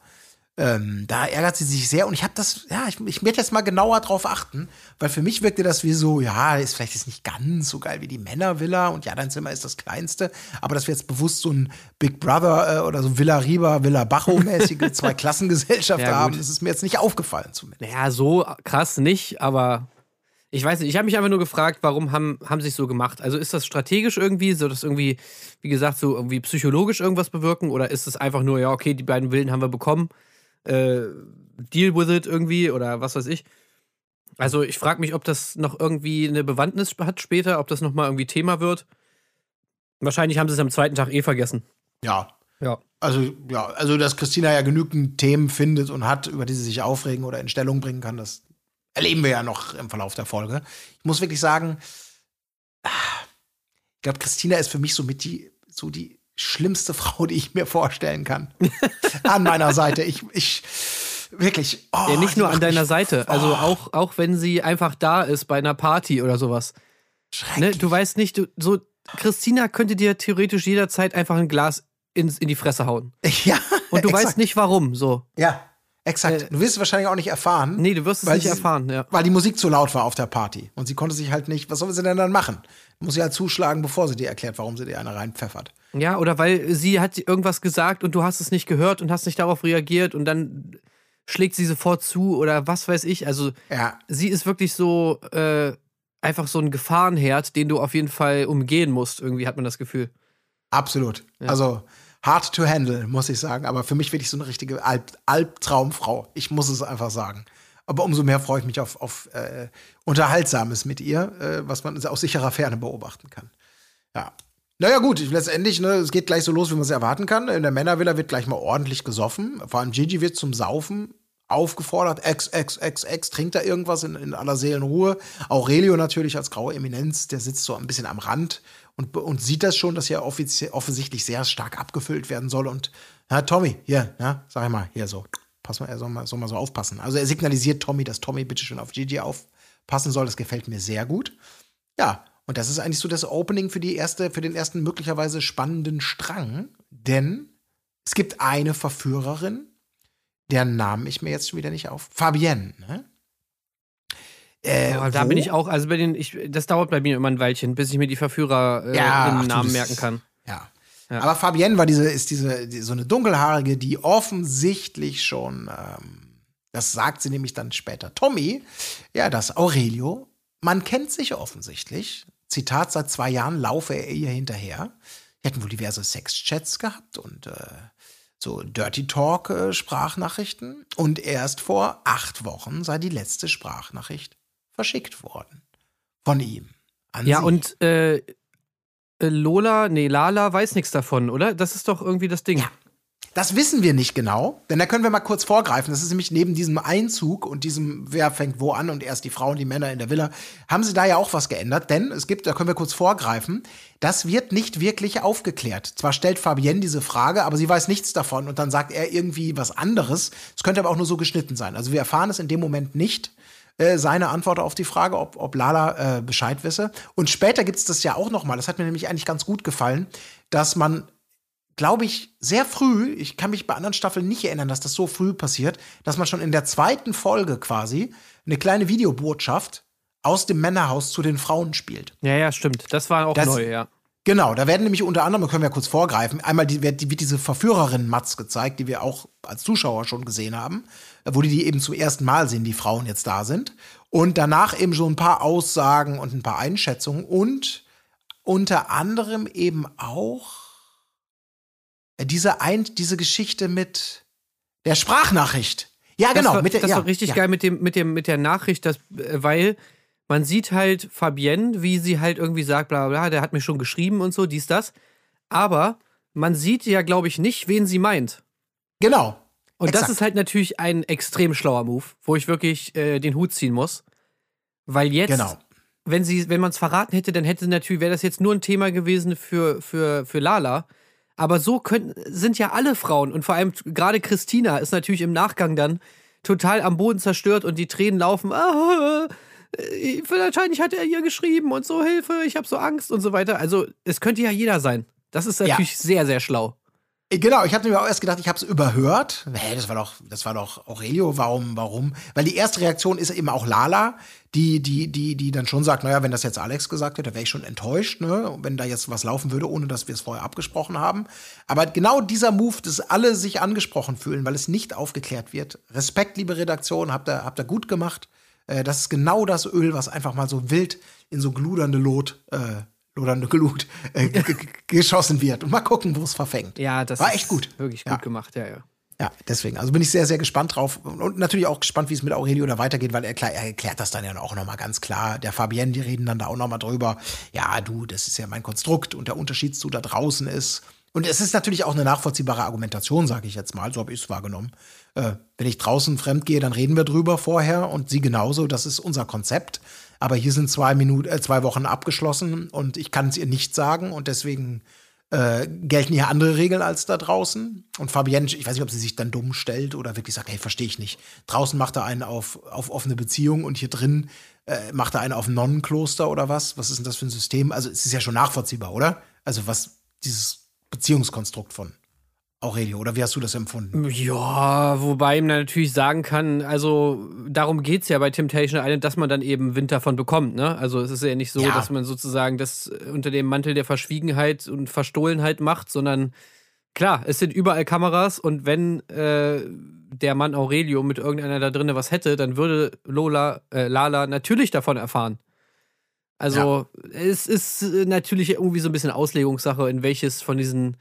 Ähm, da ärgert sie sich sehr und ich habe das, ja, ich, ich werde jetzt mal genauer drauf achten, weil für mich wirkte das wie so, ja, ist vielleicht jetzt nicht ganz so geil wie die Männervilla und ja, dein Zimmer ist das kleinste, aber dass wir jetzt bewusst so ein Big Brother äh, oder so Villa Riba, Villa Bajo-mäßige Zwei-Klassengesellschaft Ja, haben, das ist mir jetzt nicht aufgefallen zumindest. Naja, so krass nicht, aber ich weiß nicht. Ich habe mich einfach nur gefragt, warum haben, haben sie es so gemacht? Also ist das strategisch irgendwie, so dass irgendwie, wie gesagt, so irgendwie psychologisch irgendwas bewirken oder ist es einfach nur, ja, okay, die beiden Willen haben wir bekommen, äh, deal with it irgendwie oder was weiß ich. Also ich frage mich, ob das noch irgendwie eine Bewandtnis hat später, ob das nochmal irgendwie Thema wird. Wahrscheinlich haben sie es am zweiten Tag eh vergessen. Ja. Ja. Also, ja, also, dass Christina ja genügend Themen findet und hat, über die sie sich aufregen oder in Stellung bringen kann, das erleben wir ja noch im Verlauf der Folge. Ich muss wirklich sagen, ah, ich glaube, Christina ist für mich so mit die, so die schlimmste Frau, die ich mir vorstellen kann. an meiner Seite. Ich, ich, wirklich. Oh, ja, nicht nur an deiner mich- Seite. Also oh, auch, auch wenn sie einfach da ist bei einer Party oder sowas. Ne? schrecklich. Du weißt nicht, du, so, Christina könnte dir theoretisch jederzeit einfach ein Glas ins, in die Fresse hauen. Ja. Und du weißt nicht warum, so. Ja, exakt. Äh, du wirst es wahrscheinlich auch nicht erfahren. Nee, du wirst es nicht sie- erfahren, ja. Weil die Musik zu laut war auf der Party. Und sie konnte sich halt nicht, was soll sie denn dann machen? Muss sie halt zuschlagen, bevor sie dir erklärt, warum sie dir eine reinpfeffert. Ja, oder weil sie hat irgendwas gesagt und du hast es nicht gehört und hast nicht darauf reagiert und dann schlägt sie sofort zu oder was weiß ich. Also Ja, sie ist wirklich so äh, einfach so ein Gefahrenherd, den du auf jeden Fall umgehen musst. Irgendwie hat man das Gefühl. absolut. Also hard to handle, muss ich sagen. Aber für mich wirklich so eine richtige Alb Albtraumfrau. Ich muss es einfach sagen. Aber umso mehr freue ich mich auf, auf äh, Unterhaltsames mit ihr, äh, was man aus sicherer Ferne beobachten kann. Ja. Naja, gut, letztendlich, ne, es geht gleich so los, wie man es erwarten kann. In der Männervilla wird gleich mal ordentlich gesoffen. Vor allem Gigi wird zum Saufen aufgefordert. Ex, ex, ex, ex, trinkt da irgendwas in, in aller Seelenruhe. Aurelio natürlich als graue Eminenz, der sitzt so ein bisschen am Rand und, und sieht das schon, dass hier offensichtlich sehr stark abgefüllt werden soll. Und, na, Tommy, hier, ja, sag ich mal, hier so, pass mal, er soll mal, soll mal so aufpassen. Also er signalisiert Tommy, dass Tommy bitte schön auf Gigi aufpassen soll. Das gefällt mir sehr gut. Ja, und das ist eigentlich so das Opening für die erste, für den ersten möglicherweise spannenden Strang, denn es gibt eine Verführerin, deren Namen ich mir jetzt schon wieder nicht auf. Fabienne, ne? Äh, da wo- bin ich auch, also bei den, ich, das dauert bei mir immer ein Weilchen, bis ich mir die Verführer äh, Ja, ach Namen das- merken kann. Ja. Ja. Aber Fabienne war diese, ist diese, die, so eine dunkelhaarige, die offensichtlich schon, ähm, das sagt sie nämlich dann später, Tommy, ja, das Aurelio, man kennt sich offensichtlich. Zitat, seit zwei Jahren laufe er ihr hinterher. Die hätten wohl diverse Sexchats gehabt und äh, so Dirty Talk äh, Sprachnachrichten. Und erst vor acht Wochen sei die letzte Sprachnachricht verschickt worden. Von ihm. An Ja, sie. und äh, äh, Lola, nee, Lala weiß nichts davon, oder? Das ist doch irgendwie das Ding. Ja. Das wissen wir nicht genau, denn da können wir mal kurz vorgreifen. Das ist nämlich neben diesem Einzug und diesem, wer fängt wo an und erst die Frauen, die Männer in der Villa, haben sie da ja auch was geändert, denn es gibt, da können wir kurz vorgreifen, das wird nicht wirklich aufgeklärt. Zwar stellt Fabienne diese Frage, aber sie weiß nichts davon und dann sagt er irgendwie was anderes. Es könnte aber auch nur so geschnitten sein. Also wir erfahren es in dem Moment nicht äh, seine Antwort auf die Frage, ob, ob Lala äh, Bescheid wisse. Und später gibt es das ja auch noch mal. Das hat mir nämlich eigentlich ganz gut gefallen, dass man glaube ich, sehr früh, ich kann mich bei anderen Staffeln nicht erinnern, dass das so früh passiert, dass man schon in der zweiten Folge quasi eine kleine Videobotschaft aus dem Männerhaus zu den Frauen spielt. Ja, ja, stimmt. Das war auch Das- neu, ja. Genau, da werden nämlich unter anderem, können wir kurz vorgreifen, einmal die, wird, die, wird diese Verführerin Matz gezeigt, die wir auch als Zuschauer schon gesehen haben, wo die die eben zum ersten Mal sehen, die Frauen jetzt da sind. Und danach eben so ein paar Aussagen und ein paar Einschätzungen und unter anderem eben auch äh, diese, ein, diese Geschichte mit der Sprachnachricht. Ja, genau. Das war, mit der, das ja, war richtig ja. geil mit, dem, mit, dem, mit der Nachricht, dass, äh, weil man sieht halt Fabienne, wie sie halt irgendwie sagt, bla bla, bla, der hat mir schon geschrieben und so, dies, das. Aber man sieht ja, glaube ich, nicht, wen sie meint. Genau. Und Exakt. das ist halt natürlich ein extrem schlauer Move, wo ich wirklich äh, den Hut ziehen muss. Weil jetzt, Genau. wenn sie, wenn man es verraten hätte, dann hätte natürlich, wäre das jetzt nur ein Thema gewesen für, für, für Lala. Aber so können, sind ja alle Frauen und vor allem gerade Christina ist natürlich im Nachgang dann total am Boden zerstört und die Tränen laufen. Ah, äh, wahrscheinlich hat er ihr geschrieben und so Hilfe, ich habe so Angst und so weiter. Also es könnte ja jeder sein. Das ist natürlich sehr, sehr schlau. Genau, ich hatte mir auch erst gedacht, ich habe es überhört. Hä, das war doch, das war doch Aurelio. Warum, warum? Weil die erste Reaktion ist eben auch Lala, die, die, die, die dann schon sagt, naja, wenn das jetzt Alex gesagt hätte, wäre ich schon enttäuscht, ne? Wenn da jetzt was laufen würde, ohne dass wir es vorher abgesprochen haben. Aber genau dieser Move, dass alle sich angesprochen fühlen, weil es nicht aufgeklärt wird. Respekt, liebe Redaktion, habt ihr, habt ihr gut gemacht. Äh, das ist genau das Öl, was einfach mal so wild in so gludernde Lot, äh, lodernde Glut äh, geschossen wird. Und mal gucken, wo es verfängt. Ja, das War echt gut. Wirklich Ja. gut gemacht, ja, ja. Ja, deswegen. Also bin ich sehr, sehr gespannt drauf. Und natürlich auch gespannt, wie es mit Aurelio da weitergeht, weil er, klar, er erklärt das dann ja auch nochmal ganz klar. Der Fabienne, die reden dann da auch nochmal drüber. Ja, du, das ist ja mein Konstrukt und der Unterschied zu da draußen ist. Und es ist natürlich auch eine nachvollziehbare Argumentation, sage ich jetzt mal. So habe ich es wahrgenommen. Äh, wenn ich draußen fremd gehe, dann reden wir drüber vorher und sie genauso. Das ist unser Konzept. Aber hier sind zwei Minuten, äh, zwei Wochen abgeschlossen und ich kann es ihr nicht sagen und deswegen äh, gelten hier andere Regeln als da draußen. Und Fabienne, ich weiß nicht, ob sie sich dann dumm stellt oder wirklich sagt, hey, verstehe ich nicht. Draußen macht er einen auf, auf offene Beziehung und hier drin äh, macht er einen auf Nonnenkloster oder was? Was ist denn das für ein System? Also es ist ja schon nachvollziehbar, oder? Also was dieses Beziehungskonstrukt von Aurelio, oder wie hast du das empfunden? Ja, wobei man natürlich sagen kann, also darum geht es ja bei Temptation Island, dass man dann eben Wind davon bekommt. Ne? Also es ist ja nicht so, Ja. dass man sozusagen das unter dem Mantel der Verschwiegenheit und Verstohlenheit macht, sondern klar, es sind überall Kameras und wenn äh, der Mann Aurelio mit irgendeiner da drinnen was hätte, dann würde Lola, äh, Lala natürlich davon erfahren. Also es ist äh, natürlich irgendwie so ein bisschen Auslegungssache, in welches von diesen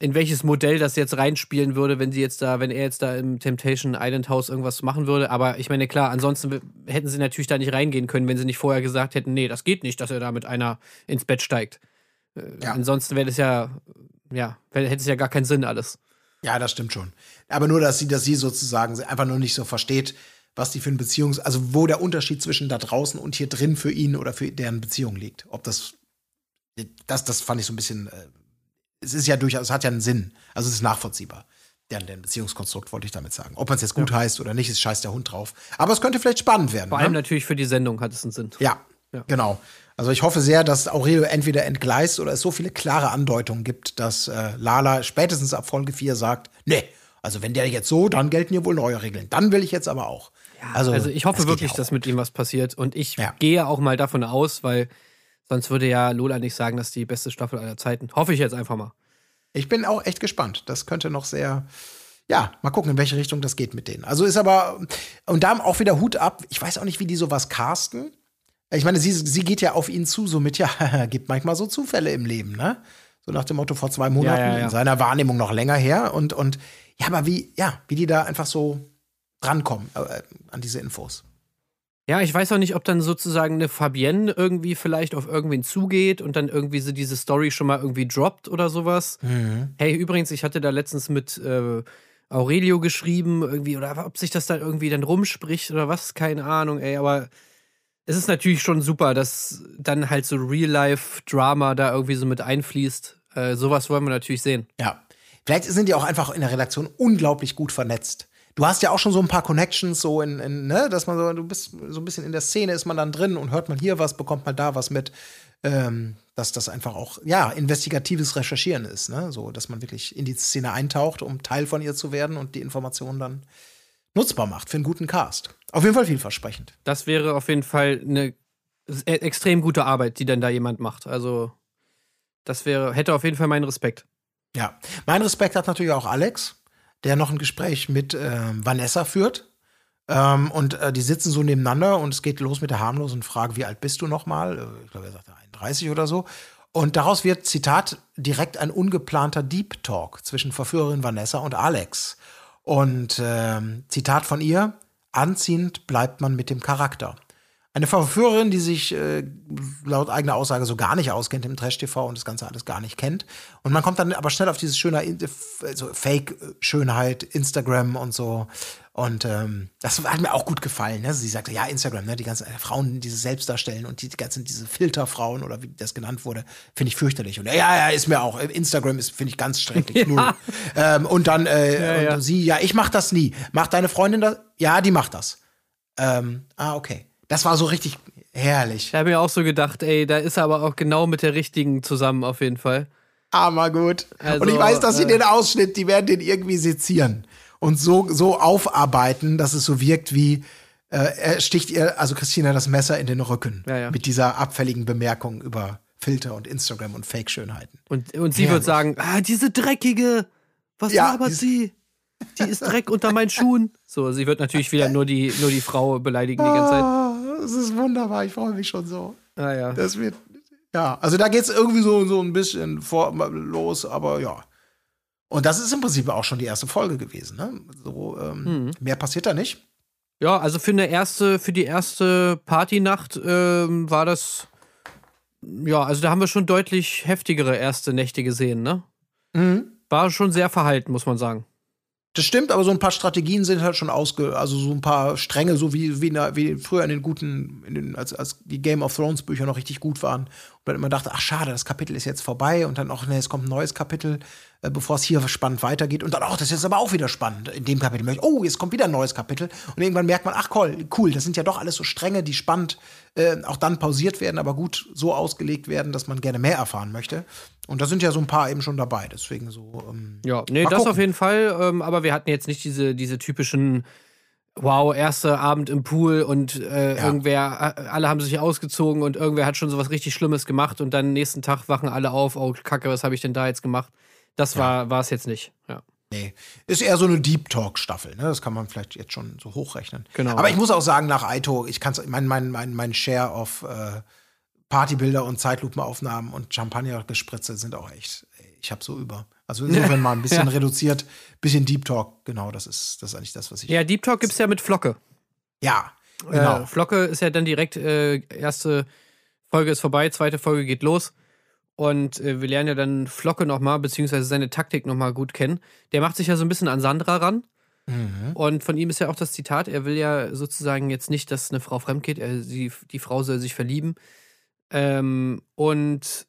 in welches Modell das jetzt reinspielen würde, wenn sie jetzt da, wenn er jetzt da im Temptation Island House irgendwas machen würde. Aber ich meine, klar, ansonsten hätten sie natürlich da nicht reingehen können, wenn sie nicht vorher gesagt hätten, nee, das geht nicht, dass er da mit einer ins Bett steigt. Äh, Ja. Ansonsten wäre das ja, ja, hätte es ja gar keinen Sinn alles. Ja, das stimmt schon. Aber nur, dass sie, dass sie sozusagen einfach nur nicht so versteht, was die für eine Beziehung, also wo der Unterschied zwischen da draußen und hier drin für ihn oder für deren Beziehung liegt. Ob das, das, das fand ich so ein bisschen, äh, es ist ja durchaus, es hat ja einen Sinn. Also es ist nachvollziehbar. Deren, deren Beziehungskonstrukt wollte ich damit sagen. Ob man es jetzt gut heißt oder nicht, ist scheiß der Hund drauf. Aber es könnte vielleicht spannend werden. Vor ne? allem natürlich für die Sendung hat es einen Sinn. Ja, Ja. genau. Also ich hoffe sehr, dass Aurelio entweder entgleist oder es so viele klare Andeutungen gibt, dass äh, Lala spätestens ab Folge 4 sagt, nee, also wenn der jetzt so, dann gelten hier wohl neue Regeln. Dann will ich jetzt aber auch. Also, ich hoffe das wirklich, ja dass mit ihm was passiert. Und ich Ja. gehe auch mal davon aus, weil sonst würde ja Lola nicht sagen, dass die beste Staffel aller Zeiten. Hoffe ich jetzt einfach mal. Ich bin auch echt gespannt. Das könnte noch sehr, ja, mal gucken, in welche Richtung das geht mit denen. Also ist aber, und da auch wieder Hut ab. Ich weiß auch nicht, wie die sowas casten. Ich meine, sie, sie geht ja auf ihn zu, so mit, ja, gibt manchmal so Zufälle im Leben, ne? So nach dem Motto vor zwei Monaten, ja, ja. in seiner Wahrnehmung noch länger her. Und, und ja, aber wie, ja, wie die da einfach so drankommen äh, an diese Infos. Ja, ich weiß auch nicht, ob dann sozusagen eine Fabienne irgendwie vielleicht auf irgendwen zugeht und dann irgendwie so diese Story schon mal irgendwie droppt oder sowas. Hey, übrigens, ich hatte da letztens mit äh, Aurelio geschrieben, irgendwie, oder ob sich das dann irgendwie dann rumspricht oder was, keine Ahnung, ey, aber es ist natürlich schon super, dass dann halt so Real-Life-Drama da irgendwie so mit einfließt. Äh, sowas wollen wir natürlich sehen. Ja. Vielleicht sind die auch einfach in der Redaktion unglaublich gut vernetzt. Du hast ja auch schon so ein paar Connections, so in, in ne, dass man so, du bist so ein bisschen in der Szene, ist man dann drin und hört mal hier was, bekommt mal da was mit. Ähm, dass das einfach auch, ja, investigatives Recherchieren ist, ne? So, dass man wirklich in die Szene eintaucht, um Teil von ihr zu werden und die Informationen dann nutzbar macht für einen guten Cast. Auf jeden Fall vielversprechend. Das wäre auf jeden Fall eine e- extrem gute Arbeit, die dann da jemand macht. Also, das wäre, hätte auf jeden Fall meinen Respekt. Ja. Mein Respekt hat natürlich auch Alex, der noch ein Gespräch mit ähm, Vanessa führt. Ähm, und äh, die sitzen so nebeneinander und es geht los mit der harmlosen Frage, wie alt bist du nochmal? Äh, Ich glaube, er sagte 31 oder so. Und daraus wird, Zitat, direkt ein ungeplanter Deep Talk zwischen Verführerin Vanessa und Alex. Und ähm, Zitat von ihr, anziehend bleibt man mit dem Charakter. Eine Verführerin, die sich äh, laut eigener Aussage so gar nicht auskennt im Trash-TV und das Ganze alles gar nicht kennt. Und man kommt dann aber schnell auf dieses schöne, also Fake-Schönheit, Instagram und so. Und ähm, das hat mir auch gut gefallen. Ne? Sie sagte, ja, Instagram, ne? die ganzen äh, Frauen, die sich selbst darstellen und die, die ganzen, diese Filterfrauen oder wie das genannt wurde, finde ich fürchterlich. Und ja, ja, ist mir auch. Instagram ist, finde ich, ganz schrecklich. Null. Ähm, und dann äh, Ja, und ja. sie, ja, ich mach das nie. Macht deine Freundin das? Ja, die macht das. Ähm, ah, okay. Das war so richtig herrlich. Ich habe mir auch so gedacht, ey, da ist er aber auch genau mit der richtigen zusammen auf jeden Fall. Aber gut. Also, und ich weiß, dass sie äh, den Ausschnitt, die werden den irgendwie sezieren und so, so aufarbeiten, dass es so wirkt wie, äh, er sticht ihr, also Christina, das Messer in den Rücken. Ja, ja. Mit dieser abfälligen Bemerkung über Filter und Instagram und Fake-Schönheiten. Und, und sie wird sagen, ah, diese dreckige, was Ja, labert sie? Die ist Dreck unter meinen Schuhen. So, sie wird natürlich wieder nur die, nur die Frau beleidigen die ganze Zeit. Das ist wunderbar, ich freue mich schon so. Ah, ja. Das wird, ja, also da geht es irgendwie so, so ein bisschen vor, los, aber ja. Und das ist im Prinzip auch schon die erste Folge gewesen. Ne? So, ähm, Mhm. Mehr passiert da nicht. Ja, also für eine erste, für die erste Partynacht ähm, war das. Ja, also da haben wir schon deutlich heftigere erste Nächte gesehen, ne? War schon sehr verhalten, muss man sagen. Das stimmt, aber so ein paar Strategien sind halt schon ausge, also so ein paar Stränge, so wie, wie, der, wie früher in den guten, in den, als, als die Game of Thrones Bücher noch richtig gut waren. Und dann immer dachte, ach schade, das Kapitel ist jetzt vorbei und dann auch, ne, es kommt ein neues Kapitel, äh, bevor es hier spannend weitergeht. Und dann, ach, das ist jetzt aber auch wieder spannend. In dem Kapitel möchte ich, oh, jetzt kommt wieder ein neues Kapitel. Und irgendwann merkt man, ach cool, cool, das sind ja doch alles so Stränge, die spannend äh, auch dann pausiert werden, aber gut so ausgelegt werden, dass man gerne mehr erfahren möchte. Und da sind ja so ein paar eben schon dabei. Deswegen so. Ähm, Ja, nee, das gucken. auf jeden Fall. Ähm, aber wir hatten jetzt nicht diese, diese typischen, wow, erster Abend im Pool und äh, Ja. irgendwer, äh, alle haben sich ausgezogen und irgendwer hat schon so was richtig Schlimmes gemacht und dann nächsten Tag wachen alle auf, oh Kacke, was habe ich denn da jetzt gemacht? Das war war es jetzt nicht. Ja. Nee, ist eher so eine Deep Talk-Staffel, ne? Das kann man vielleicht jetzt schon so hochrechnen. Genau. Aber ich muss auch sagen, nach Aito, ich kann mein, mein, mein, mein Share of äh, Partybilder und Zeitlupenaufnahmen und Champagnergespritze sind auch echt, ich habe so über. Also insofern mal ein bisschen Ja. reduziert, bisschen Deep Talk, genau, das ist, das ist eigentlich das, was ich. ja, Deep Talk gibt's ja mit Flocke. Ja, genau. Äh, Flocke ist ja dann direkt, äh, erste Folge ist vorbei, zweite Folge geht los. Und äh, wir lernen ja dann Flocke nochmal, beziehungsweise seine Taktik nochmal gut kennen. Der macht sich ja so ein bisschen an Sandra ran. Mhm. Und von ihm ist ja auch das Zitat, er will ja sozusagen jetzt nicht, dass eine Frau fremd geht, er, sie, die Frau soll sich verlieben. Ähm, und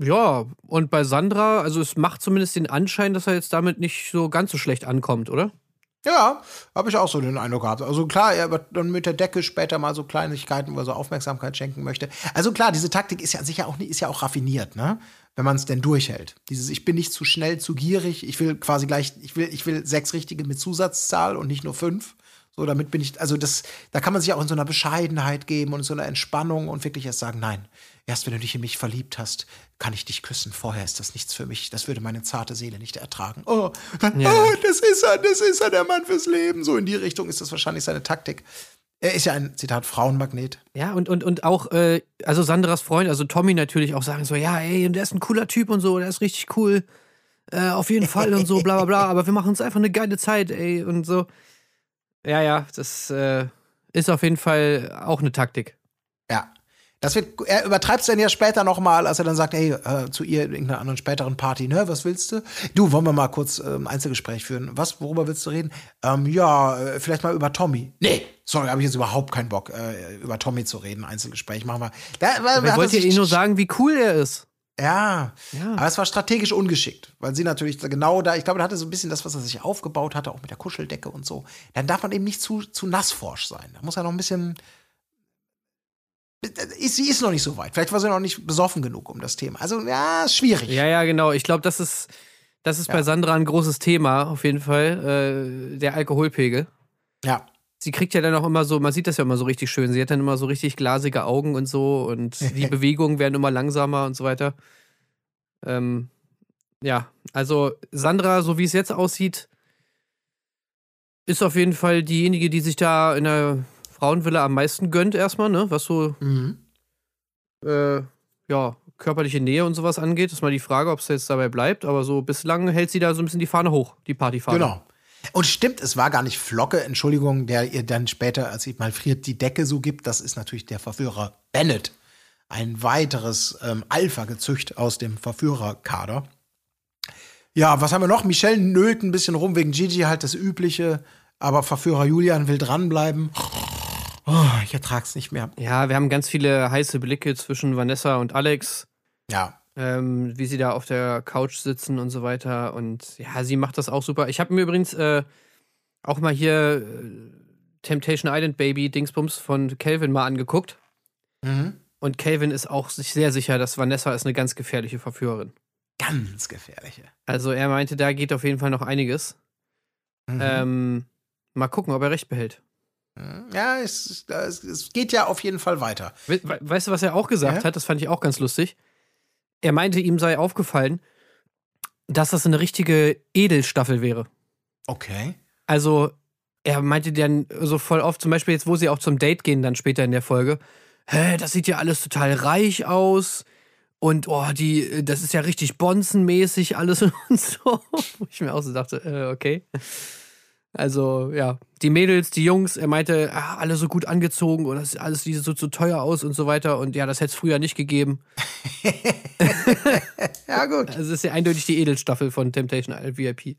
ja, und bei Sandra, also es macht zumindest den Anschein, dass er jetzt damit nicht so ganz so schlecht ankommt, oder? Ja, habe ich auch so den Eindruck gehabt. Also klar, er wird dann mit der Decke später mal so Kleinigkeiten, wo er so Aufmerksamkeit schenken möchte. Also klar, diese Taktik ist ja an sich ja auch, ist ja auch raffiniert, ne? Wenn man es denn durchhält. Dieses, ich bin nicht zu schnell, zu gierig, ich will quasi gleich, ich will, ich will sechs richtige mit Zusatzzahl und nicht nur fünf. So, damit bin ich, also das, da kann man sich auch in so einer Bescheidenheit geben und in so einer Entspannung und wirklich erst sagen, nein, erst wenn du dich in mich verliebt hast, kann ich dich küssen. Vorher ist das nichts für mich. Das würde meine zarte Seele nicht ertragen. Oh, Ja. oh das ist er, das ist er, der Mann fürs Leben. So in die Richtung ist das wahrscheinlich seine Taktik. Er ist ja ein, Zitat, Frauenmagnet. Ja, und, und, und auch, äh, also Sandras Freund, also Tommy natürlich auch sagen so, ja, ey, und der ist ein cooler Typ und so, der ist richtig cool. Äh, auf jeden Fall und so, bla bla bla, aber wir machen uns einfach eine geile Zeit, ey, und so. Ja, ja, das äh, ist auf jeden Fall auch eine Taktik. Ja. Das wird, er übertreibt es dann ja später nochmal, als er dann sagt, ey, äh, zu ihr in irgendeiner anderen späteren Party, ne, was willst du? Du, wollen wir mal kurz ähm, Einzelgespräch führen? Was, worüber willst du reden? Ähm, ja, äh, vielleicht mal über Tommy. Nee, sorry, habe ich jetzt überhaupt keinen Bock, äh, über Tommy zu reden, Einzelgespräch, machen wir. Da, er wollte ihr nur sagen, wie cool er ist? Ja, Ja. aber es war strategisch ungeschickt, weil sie natürlich genau da, ich glaube, da hatte so ein bisschen das, was er sich aufgebaut hatte, auch mit der Kuscheldecke und so. Dann darf man eben nicht zu, zu nassforsch sein. Da muss er noch ein bisschen. Sie ist noch nicht so weit. Vielleicht war sie noch nicht besoffen genug um das Thema. Also, ja, ist schwierig. Ja, ja, genau. Ich glaube, das ist, das ist bei Sandra ein großes Thema, auf jeden Fall. Äh, der Alkoholpegel. Ja. Sie kriegt ja dann auch immer so, man sieht das ja immer so richtig schön. Sie hat dann immer so richtig glasige Augen und so und die Bewegungen werden immer langsamer und so weiter. Ähm, ja, also Sandra, so wie es jetzt aussieht, ist auf jeden Fall diejenige, die sich da in der Frauenvilla am meisten gönnt, erstmal, ne? Was so, Mhm. äh, ja, körperliche Nähe und sowas angeht. Ist mal die Frage, ob es jetzt dabei bleibt, aber so bislang hält sie da so ein bisschen die Fahne hoch, die Partyfahne. Genau. Und stimmt, es war gar nicht Flocke, Entschuldigung, der ihr dann später, als sie mal friert, die Decke so gibt. Das ist natürlich der Verführer Bennett. Ein weiteres ähm, Alpha-Gezücht aus dem Verführerkader. Ja, was haben wir noch? Michelle nölt ein bisschen rum wegen Gigi, halt das Übliche. Aber Verführer Julian will dranbleiben. Oh, ich ertrag's nicht mehr. Ja, wir haben ganz viele heiße Blicke zwischen Vanessa und Alex. Ja. ähm, wie sie da auf der Couch sitzen und so weiter. Und ja, sie macht das auch super. Ich habe mir übrigens äh, auch mal hier äh, Temptation Island Baby Dingsbums von Calvin mal angeguckt. Mhm. Und Calvin ist auch sich sehr sicher, dass Vanessa ist eine ganz gefährliche Verführerin. Ganz gefährliche. Also er meinte, da geht auf jeden Fall noch einiges. Mhm. Ähm, mal gucken, ob er recht behält. Ja, es, es, es geht ja auf jeden Fall weiter. We we weißt du, was er auch gesagt Ja? hat? Das fand ich auch ganz lustig. Er meinte, ihm sei aufgefallen, dass das eine richtige Edelstaffel wäre. Okay. Also, er meinte dann so voll oft, zum Beispiel jetzt, wo sie auch zum Date gehen, dann später in der Folge, hä, das sieht ja alles total reich aus. Und oh, die, das ist ja richtig bonzenmäßig alles und so. Wo ich mir auch so dachte, äh, okay. Also, ja, die Mädels, die Jungs, er meinte, ah, alle so gut angezogen und das alles sieht so, so teuer aus und so weiter. Und ja, das hätte es früher nicht gegeben. Ja, gut. Also, es ist ja eindeutig die Edelstaffel von Temptation VIP.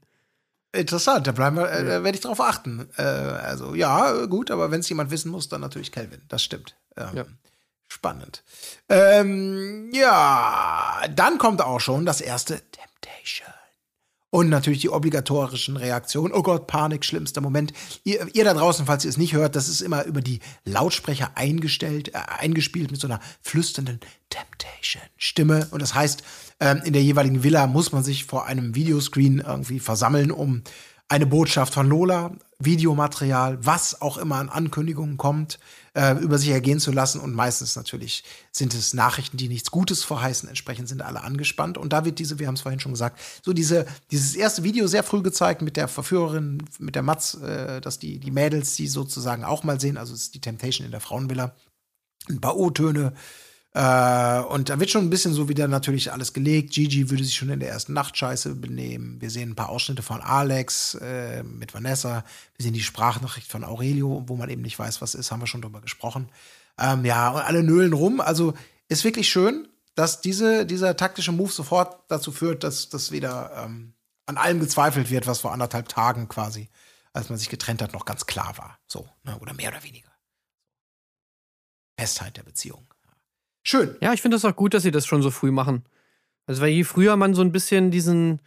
Interessant, da bleiben wir, äh, werde ich drauf achten. Äh, also, ja, gut, aber wenn es jemand wissen muss, dann natürlich Calvin. Das stimmt. Ähm, Ja. Spannend. Ähm, ja, dann kommt auch schon das erste Temptation. Und natürlich die obligatorischen Reaktionen. Oh Gott, Panik, schlimmster Moment. Ihr, ihr da draußen, falls ihr es nicht hört, das ist immer über die Lautsprecher eingestellt, äh, eingespielt mit so einer flüsternden Temptation-Stimme. Und das heißt, ähm, in der jeweiligen Villa muss man sich vor einem Videoscreen irgendwie versammeln, um eine Botschaft von Lola, Videomaterial, was auch immer an Ankündigungen kommt, äh, über sich ergehen zu lassen. Und meistens natürlich sind es Nachrichten, die nichts Gutes verheißen. Entsprechend sind alle angespannt. Und da wird diese, wir haben es vorhin schon gesagt, so diese, dieses erste Video sehr früh gezeigt mit der Verführerin, mit der Matz, äh, dass die, die Mädels die sozusagen auch mal sehen. Also es ist die Temptation in der Frauenvilla. Ein paar O-Töne. Äh, und da wird schon ein bisschen so wieder natürlich alles gelegt. Gigi würde sich schon in der ersten Nacht scheiße benehmen. Wir sehen ein paar Ausschnitte von Alex äh, mit Vanessa. Wir sehen die Sprachnachricht von Aurelio, wo man eben nicht weiß, was ist. Haben wir schon drüber gesprochen. Ähm, ja, und alle nölen rum. Also ist wirklich schön, dass diese, dieser taktische Move sofort dazu führt, dass das wieder ähm, an allem gezweifelt wird, was vor anderthalb Tagen quasi, als man sich getrennt hat, noch ganz klar war. So, ne? oder mehr oder weniger. Festheit der Beziehung. Schön. Ja, ich finde das auch gut, dass sie das schon so früh machen. Also, weil je früher man so ein bisschen diesen,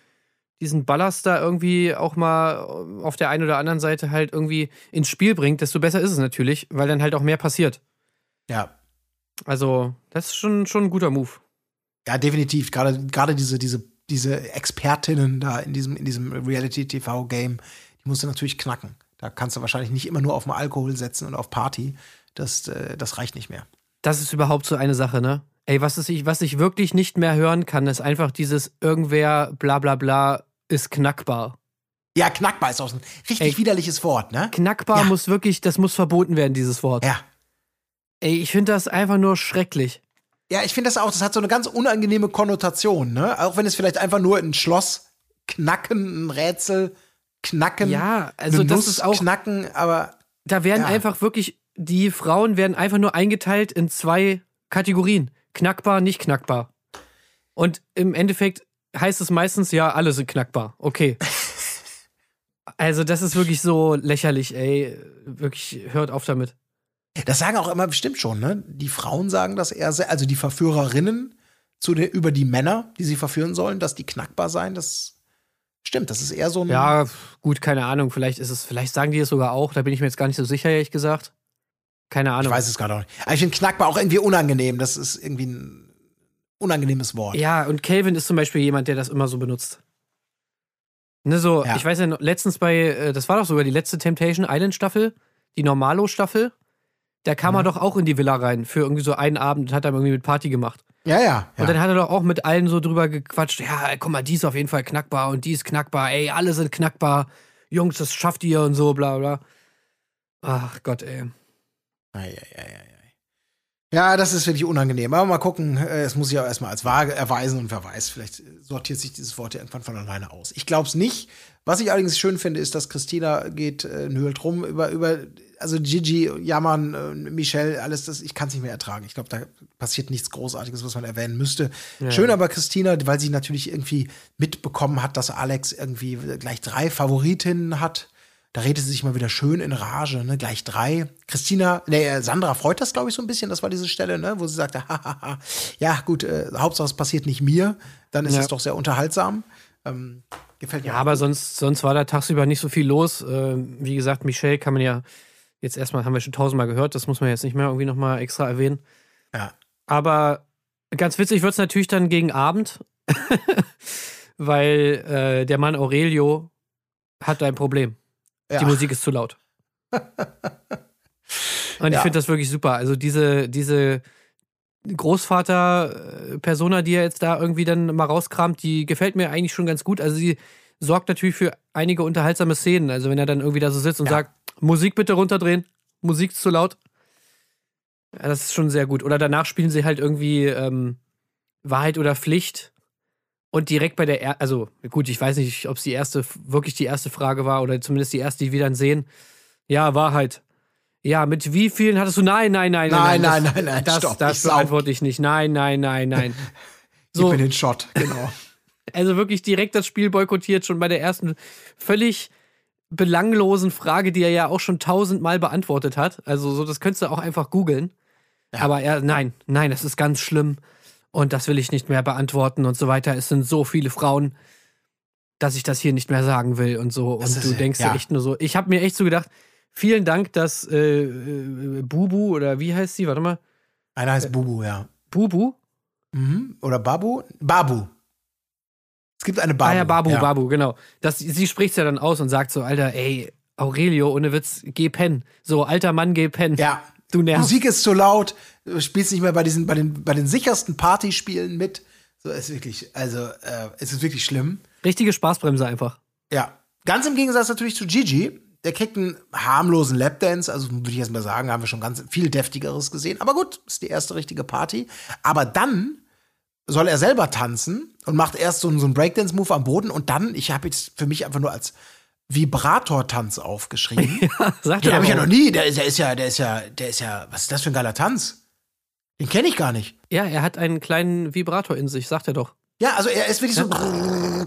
diesen Ballast da irgendwie auch mal auf der einen oder anderen Seite halt irgendwie ins Spiel bringt, desto besser ist es natürlich, weil dann halt auch mehr passiert. Ja. Also, das ist schon, schon ein guter Move. Ja, definitiv. Gerade, gerade diese, diese, diese Expertinnen da in diesem, in diesem Reality-TV-Game, die musst du natürlich knacken. Da kannst du wahrscheinlich nicht immer nur auf den Alkohol setzen und auf Party. Das, äh, das reicht nicht mehr. Das ist überhaupt so eine Sache, ne? Ey, was, ist ich, was ich wirklich nicht mehr hören kann, ist einfach dieses irgendwer bla bla bla ist knackbar. Ja, knackbar ist auch ein richtig Ey. widerliches Wort, ne? Knackbar Ja. muss wirklich, das muss verboten werden, dieses Wort. Ja. Ey, ich finde das einfach nur schrecklich. Ja, ich finde das auch, das hat so eine ganz unangenehme Konnotation, ne? Auch wenn es vielleicht einfach nur ein Schloss knacken, ein Rätsel knacken, Ja, also das Nuss ist auch- knacken, aber Da werden Ja. einfach wirklich, die Frauen werden einfach nur eingeteilt in zwei Kategorien. Knackbar, nicht knackbar. Und im Endeffekt heißt es meistens, ja, alle sind knackbar. Okay. Also, das ist wirklich so lächerlich, ey. Wirklich, hört auf damit. Das sagen auch immer bestimmt schon, ne? Die Frauen sagen das eher sehr, also die Verführerinnen zu den, über die Männer, die sie verführen sollen, dass die knackbar seien, das stimmt, das ist eher so ein. Ja, gut, keine Ahnung. Vielleicht ist es, vielleicht sagen die es sogar auch. Da bin ich mir jetzt gar nicht so sicher, ehrlich gesagt. Keine ich Ahnung. weiß es gerade auch nicht. Aber ich finde knackbar auch irgendwie unangenehm. Das ist irgendwie ein unangenehmes Wort. Ja, und Calvin ist zum Beispiel jemand, der das immer so benutzt. Ne, so, Ja. ich weiß ja, letztens bei, äh, das war doch sogar die letzte Temptation Island Staffel, die Normalo-Staffel. Da kam er Mhm. doch auch in die Villa rein für irgendwie so einen Abend und hat dann irgendwie mit Party gemacht. Ja, ja. ja. Und dann hat er doch auch mit allen so drüber gequatscht. Ja, guck mal, die ist auf jeden Fall knackbar und die ist knackbar. Ey, alle sind knackbar. Jungs, das schafft ihr und so, bla bla. Ach Gott, ey. Ei, ei, ei, ei, ei. Ja, das ist wirklich unangenehm. Aber mal gucken, äh, es muss sich auch erstmal als wahr erweisen und wer weiß, vielleicht sortiert sich dieses Wort ja irgendwann von alleine aus. Ich glaube es nicht. Was ich allerdings schön finde, ist, dass Christina geht, äh, nölt rum über, über, also Gigi, Jammern, äh, Michelle, alles das, ich kann es nicht mehr ertragen. Ich glaube, da passiert nichts Großartiges, was man erwähnen müsste. Schön aber Christina, weil sie natürlich irgendwie mitbekommen hat, dass Alex irgendwie gleich drei Favoritinnen hat. Da redet sie sich mal wieder schön in Rage, ne? Gleich drei. Christina, nee, äh, Sandra freut das, glaube ich, so ein bisschen. Das war diese Stelle, ne? Wo sie sagte, hahaha, ja, gut, äh, Hauptsache es passiert nicht mir. Dann ist Ja. es doch sehr unterhaltsam. Ähm, gefällt mir. Ja, aber sonst, sonst war da tagsüber nicht so viel los. Ähm, wie gesagt, Michelle kann man ja jetzt erstmal, haben wir schon tausendmal gehört, das muss man jetzt nicht mehr irgendwie nochmal extra erwähnen. Ja. Aber ganz witzig wird es natürlich dann gegen Abend, weil äh, der Mann Aurelio hat ein Problem. Ja. Die Musik ist zu laut. Und ich Ja. finde das wirklich super. Also diese, diese Großvater-Persona, die er jetzt da irgendwie dann mal rauskramt, die gefällt mir eigentlich schon ganz gut. Also sie sorgt natürlich für einige unterhaltsame Szenen. Also wenn er dann irgendwie da so sitzt und Ja. sagt, Musik bitte runterdrehen, Musik ist zu laut. Ja, das ist schon sehr gut. Oder danach spielen sie halt irgendwie ähm, Wahrheit oder Pflicht. Und direkt bei der, er also gut, ich weiß nicht, ob es die erste, wirklich die erste Frage war oder zumindest die erste, die wir dann sehen. Ja, Wahrheit. Ja, mit wie vielen hattest du? Nein, nein, nein, Nein, das, nein, nein, nein, Das, stopp, das beantworte ich nicht. Nein, nein, nein, nein. Gib So, mir den Shot, genau. also wirklich direkt das Spiel boykottiert, schon bei der ersten völlig belanglosen Frage, die er ja auch schon tausendmal beantwortet hat. Also so, das könntest du auch einfach googeln. Aber er, nein, nein, das ist ganz schlimm und das will ich nicht mehr beantworten und so weiter. Es sind so viele Frauen, dass ich das hier nicht mehr sagen will und so. Das und ist du ja- denkst ja. echt nur so. Ich habe mir echt so gedacht, vielen Dank, dass äh, äh, Bubu oder wie heißt sie? Warte mal. Einer heißt Bubu, ja. Bubu? Mhm. Oder Babu? Babu. Es gibt eine Babu. Ah ja, Babu, Babu, genau. Das, sie spricht ja dann aus und sagt so, Alter, ey, Aurelio, ohne Witz, geh pennen. So, alter Mann, geh pennen. Ja. Du nervst. Musik ist zu laut, du spielst nicht mehr bei diesen, bei den, bei den sichersten Partyspielen mit. So ist wirklich, also, äh, es ist wirklich schlimm. Richtige Spaßbremse einfach. Ja. Ganz im Gegensatz natürlich zu Gigi. Der kriegt einen harmlosen Lapdance, also würde ich jetzt mal sagen, haben wir schon ganz viel deftigeres gesehen. Aber gut, ist die erste richtige Party. Aber dann soll er selber tanzen und macht erst so, so einen Breakdance-Move am Boden und dann, ich habe jetzt für mich einfach nur als Vibrator-Tanz aufgeschrieben. Sagt Den habe ich ja noch nie. Der ist, der ist ja, der ist ja, der ist ja, was ist das für ein geiler Tanz? Den kenne ich gar nicht. Ja, er hat einen kleinen Vibrator in sich, sagt er doch. Ja, also er ist wirklich so,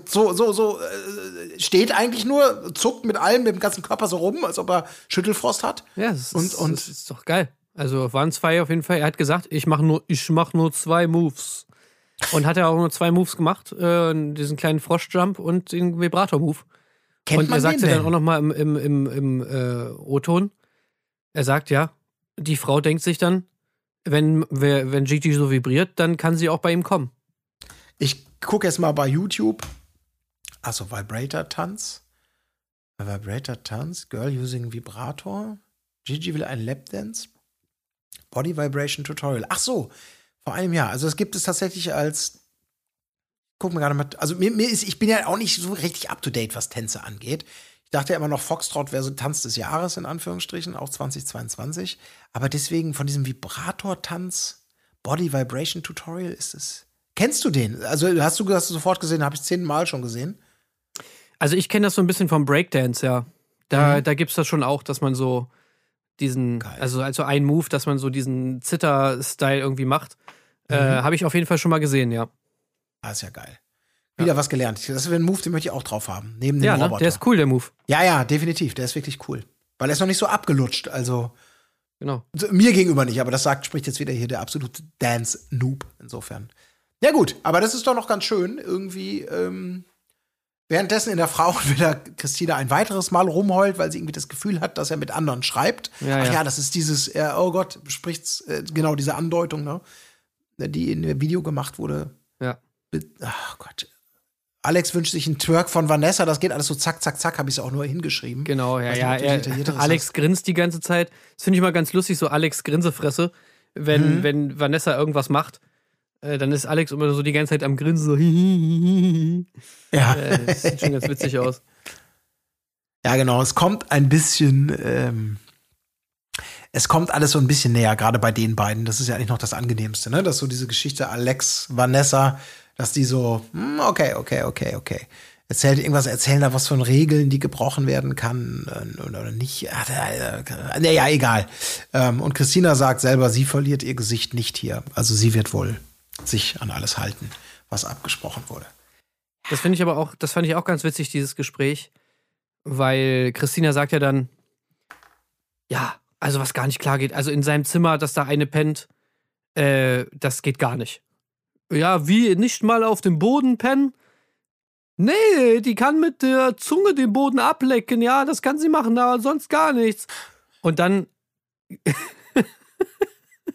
so, so, so, äh, steht eigentlich nur, zuckt mit allem, mit dem ganzen Körper so rum, als ob er Schüttelfrost hat. Ja, das ist, Und- und- das ist doch geil. Also waren zwei auf jeden Fall. Er hat gesagt, ich mache nur, ich mach nur zwei Moves. Und hat er auch nur zwei Moves gemacht, äh, diesen kleinen Froschjump und den Vibrator-Move. Kennt und er sagte den dann auch nochmal im, im, im, im äh, O-Ton, er sagt, ja, die Frau denkt sich dann, wenn, wenn Gigi so vibriert, dann kann sie auch bei ihm kommen. Ich gucke jetzt mal bei YouTube. Achso, Vibrator-Tanz. Vibrator-Tanz, Girl using Vibrator. Gigi will einen Lapdance. Body Vibration Tutorial. Ach so, vor einem Jahr. Also es gibt es tatsächlich als. Guck mir gerade mal. Also mir, mir ist, ich bin ja auch nicht so richtig up to date, was Tänze angeht. Ich dachte ja immer noch, Foxtrot wäre so Tanz des Jahres, in Anführungsstrichen, auch 2022. Aber deswegen von diesem Vibrator-Tanz, Body Vibration Tutorial ist es. Kennst du den? Also hast du, hast du sofort gesehen, habe ich zehnmal schon gesehen. Also ich kenne das so ein bisschen vom Breakdance, ja. Da, da gibt es das schon auch, dass man so diesen, Mhm. Geil. also also ein Move, dass man so diesen Zitter-Style irgendwie macht. Äh, Mhm. Habe ich auf jeden Fall schon mal gesehen, ja. Ah, ist ja geil. Wieder was gelernt. Das wäre ein Move, den möchte ich auch drauf haben. Neben dem Ja, ne? Roboter. der ist cool, der Move. Ja, ja, definitiv. Der ist wirklich cool. Weil er ist noch nicht so abgelutscht. Also Genau. mir gegenüber nicht, aber das sagt, spricht jetzt wieder hier der absolute Dance-Noob. Insofern. Ja, gut, aber das ist doch noch ganz schön. Irgendwie, ähm, währenddessen in der Frauenvilla Christina ein weiteres Mal rumheult, weil sie irgendwie das Gefühl hat, dass er mit anderen schreibt. Ja, Ach ja. ja, das ist dieses, äh, oh Gott, spricht's, äh, genau diese Andeutung, ne? Die in dem Video gemacht wurde. Ach Gott. Alex wünscht sich einen Twerk von Vanessa. Das geht alles so zack, zack, zack. Habe ich es auch nur hingeschrieben. Genau, ja, ja. Er, Alex grinst die ganze Zeit. Das finde ich immer ganz lustig, so Alex Grinsefresse. Wenn, Mhm. wenn Vanessa irgendwas macht, äh, dann ist Alex immer so die ganze Zeit am Grinsen, so. äh, Ja. das sieht schon ganz witzig aus. ja, genau. Es kommt ein bisschen. Ähm, es kommt alles so ein bisschen näher, gerade bei den beiden. Das ist ja eigentlich noch das Angenehmste, ne? Dass so diese Geschichte Alex, Vanessa, dass die so, hm, okay, okay, okay, okay. Erzählt irgendwas, erzählen da was von Regeln, die gebrochen werden kann oder, nicht. Ach, äh, äh, nee, ja, egal. Ähm, und Christina sagt selber, sie verliert ihr Gesicht nicht hier. Also sie wird wohl sich an alles halten, was abgesprochen wurde. Das finde ich aber auch, das fand ich auch ganz witzig, dieses Gespräch, weil Christina sagt ja dann, ja, also was gar nicht klar geht, also in seinem Zimmer, dass da eine pennt, äh, das geht gar nicht. Ja, wie, nicht mal auf dem Boden pennen? Nee, die kann mit der Zunge den Boden ablecken, ja, das kann sie machen, aber sonst gar nichts. Und dann,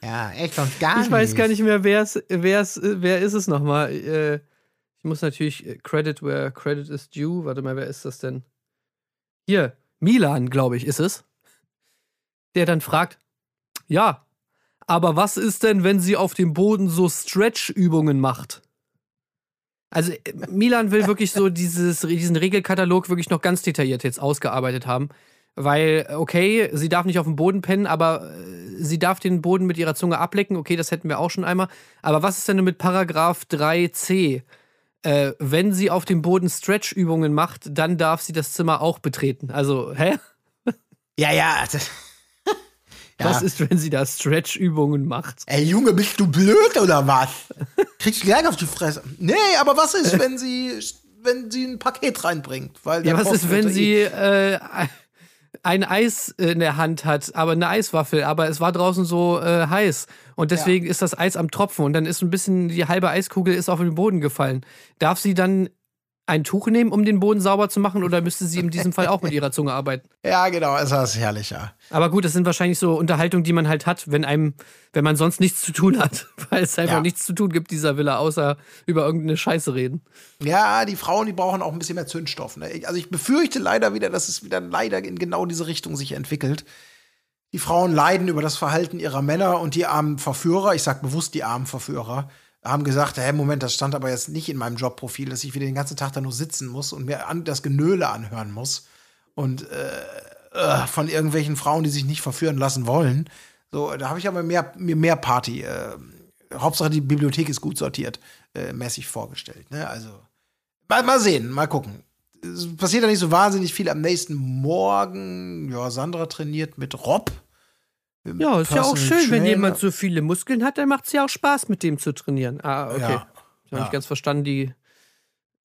Ja, echt und gar ich weiß gar nicht mehr, wer es, wer es, wer ist es nochmal? Äh, ich muss natürlich äh, Credit where credit is due. Warte mal, wer ist das denn? Hier, Milan, glaube ich, ist es. Der dann fragt, ja, aber was ist denn, wenn sie auf dem Boden so Stretch-Übungen macht? Also äh, Milan will wirklich so dieses, diesen Regelkatalog wirklich noch ganz detailliert jetzt ausgearbeitet haben, Weil, okay, sie darf nicht auf dem Boden pennen, aber äh, sie darf den Boden mit ihrer Zunge ablecken. Okay, das hätten wir auch schon einmal. Aber was ist denn mit Paragraph 3c? Äh, wenn sie auf dem Boden Stretch-Übungen macht, dann darf sie das Zimmer auch betreten. Also, hä? Ja, ja. ja. Was ist, wenn sie da Stretch-Übungen macht? Ey, Junge, bist du blöd oder was? Kriegst du gleich auf die Fresse. Nee, aber was ist, wenn sie, wenn sie ein Paket reinbringt? Weil Ja, was ist, wenn sie äh, ein Eis in der Hand hat, aber eine Eiswaffel, aber es war draußen so äh, heiß und deswegen ist das Eis am Tropfen und dann ist ein bisschen die halbe Eiskugel ist auf den Boden gefallen. Darf sie dann ein Tuch nehmen, um den Boden sauber zu machen oder müsste sie in diesem Fall auch mit ihrer Zunge arbeiten? Ja, genau, ist das herrlich, ja. Aber gut, das sind wahrscheinlich so Unterhaltungen, die man halt hat, wenn einem, wenn man sonst nichts zu tun hat, weil es einfach Ja. nichts zu tun gibt dieser Villa, außer über irgendeine Scheiße reden. Ja, die Frauen, die brauchen auch ein bisschen mehr Zündstoff. Ne? Also ich befürchte leider wieder, dass es wieder leider in genau diese Richtung sich entwickelt. Die Frauen leiden über das Verhalten ihrer Männer und die armen Verführer, ich sag bewusst die armen Verführer, haben gesagt, hey, Moment, das stand aber jetzt nicht in meinem Jobprofil, dass ich wieder den ganzen Tag da nur sitzen muss und mir an, das Genöle anhören muss. Und äh, äh, von irgendwelchen Frauen, die sich nicht verführen lassen wollen. So, da habe ich aber mehr, mir mehr Party. Äh, Hauptsache die Bibliothek ist gut sortiert, äh, mäßig vorgestellt. Ne? Also Mal, mal sehen, mal gucken. Es passiert ja nicht so wahnsinnig viel am nächsten Morgen. Ja, Sandra trainiert mit Rob. Ja, ist ja auch schön, wenn Trainer. jemand so viele Muskeln hat, dann macht es ja auch Spaß, mit dem zu trainieren. Ah, okay. Ja. Ich habe Ja. nicht ganz verstanden, die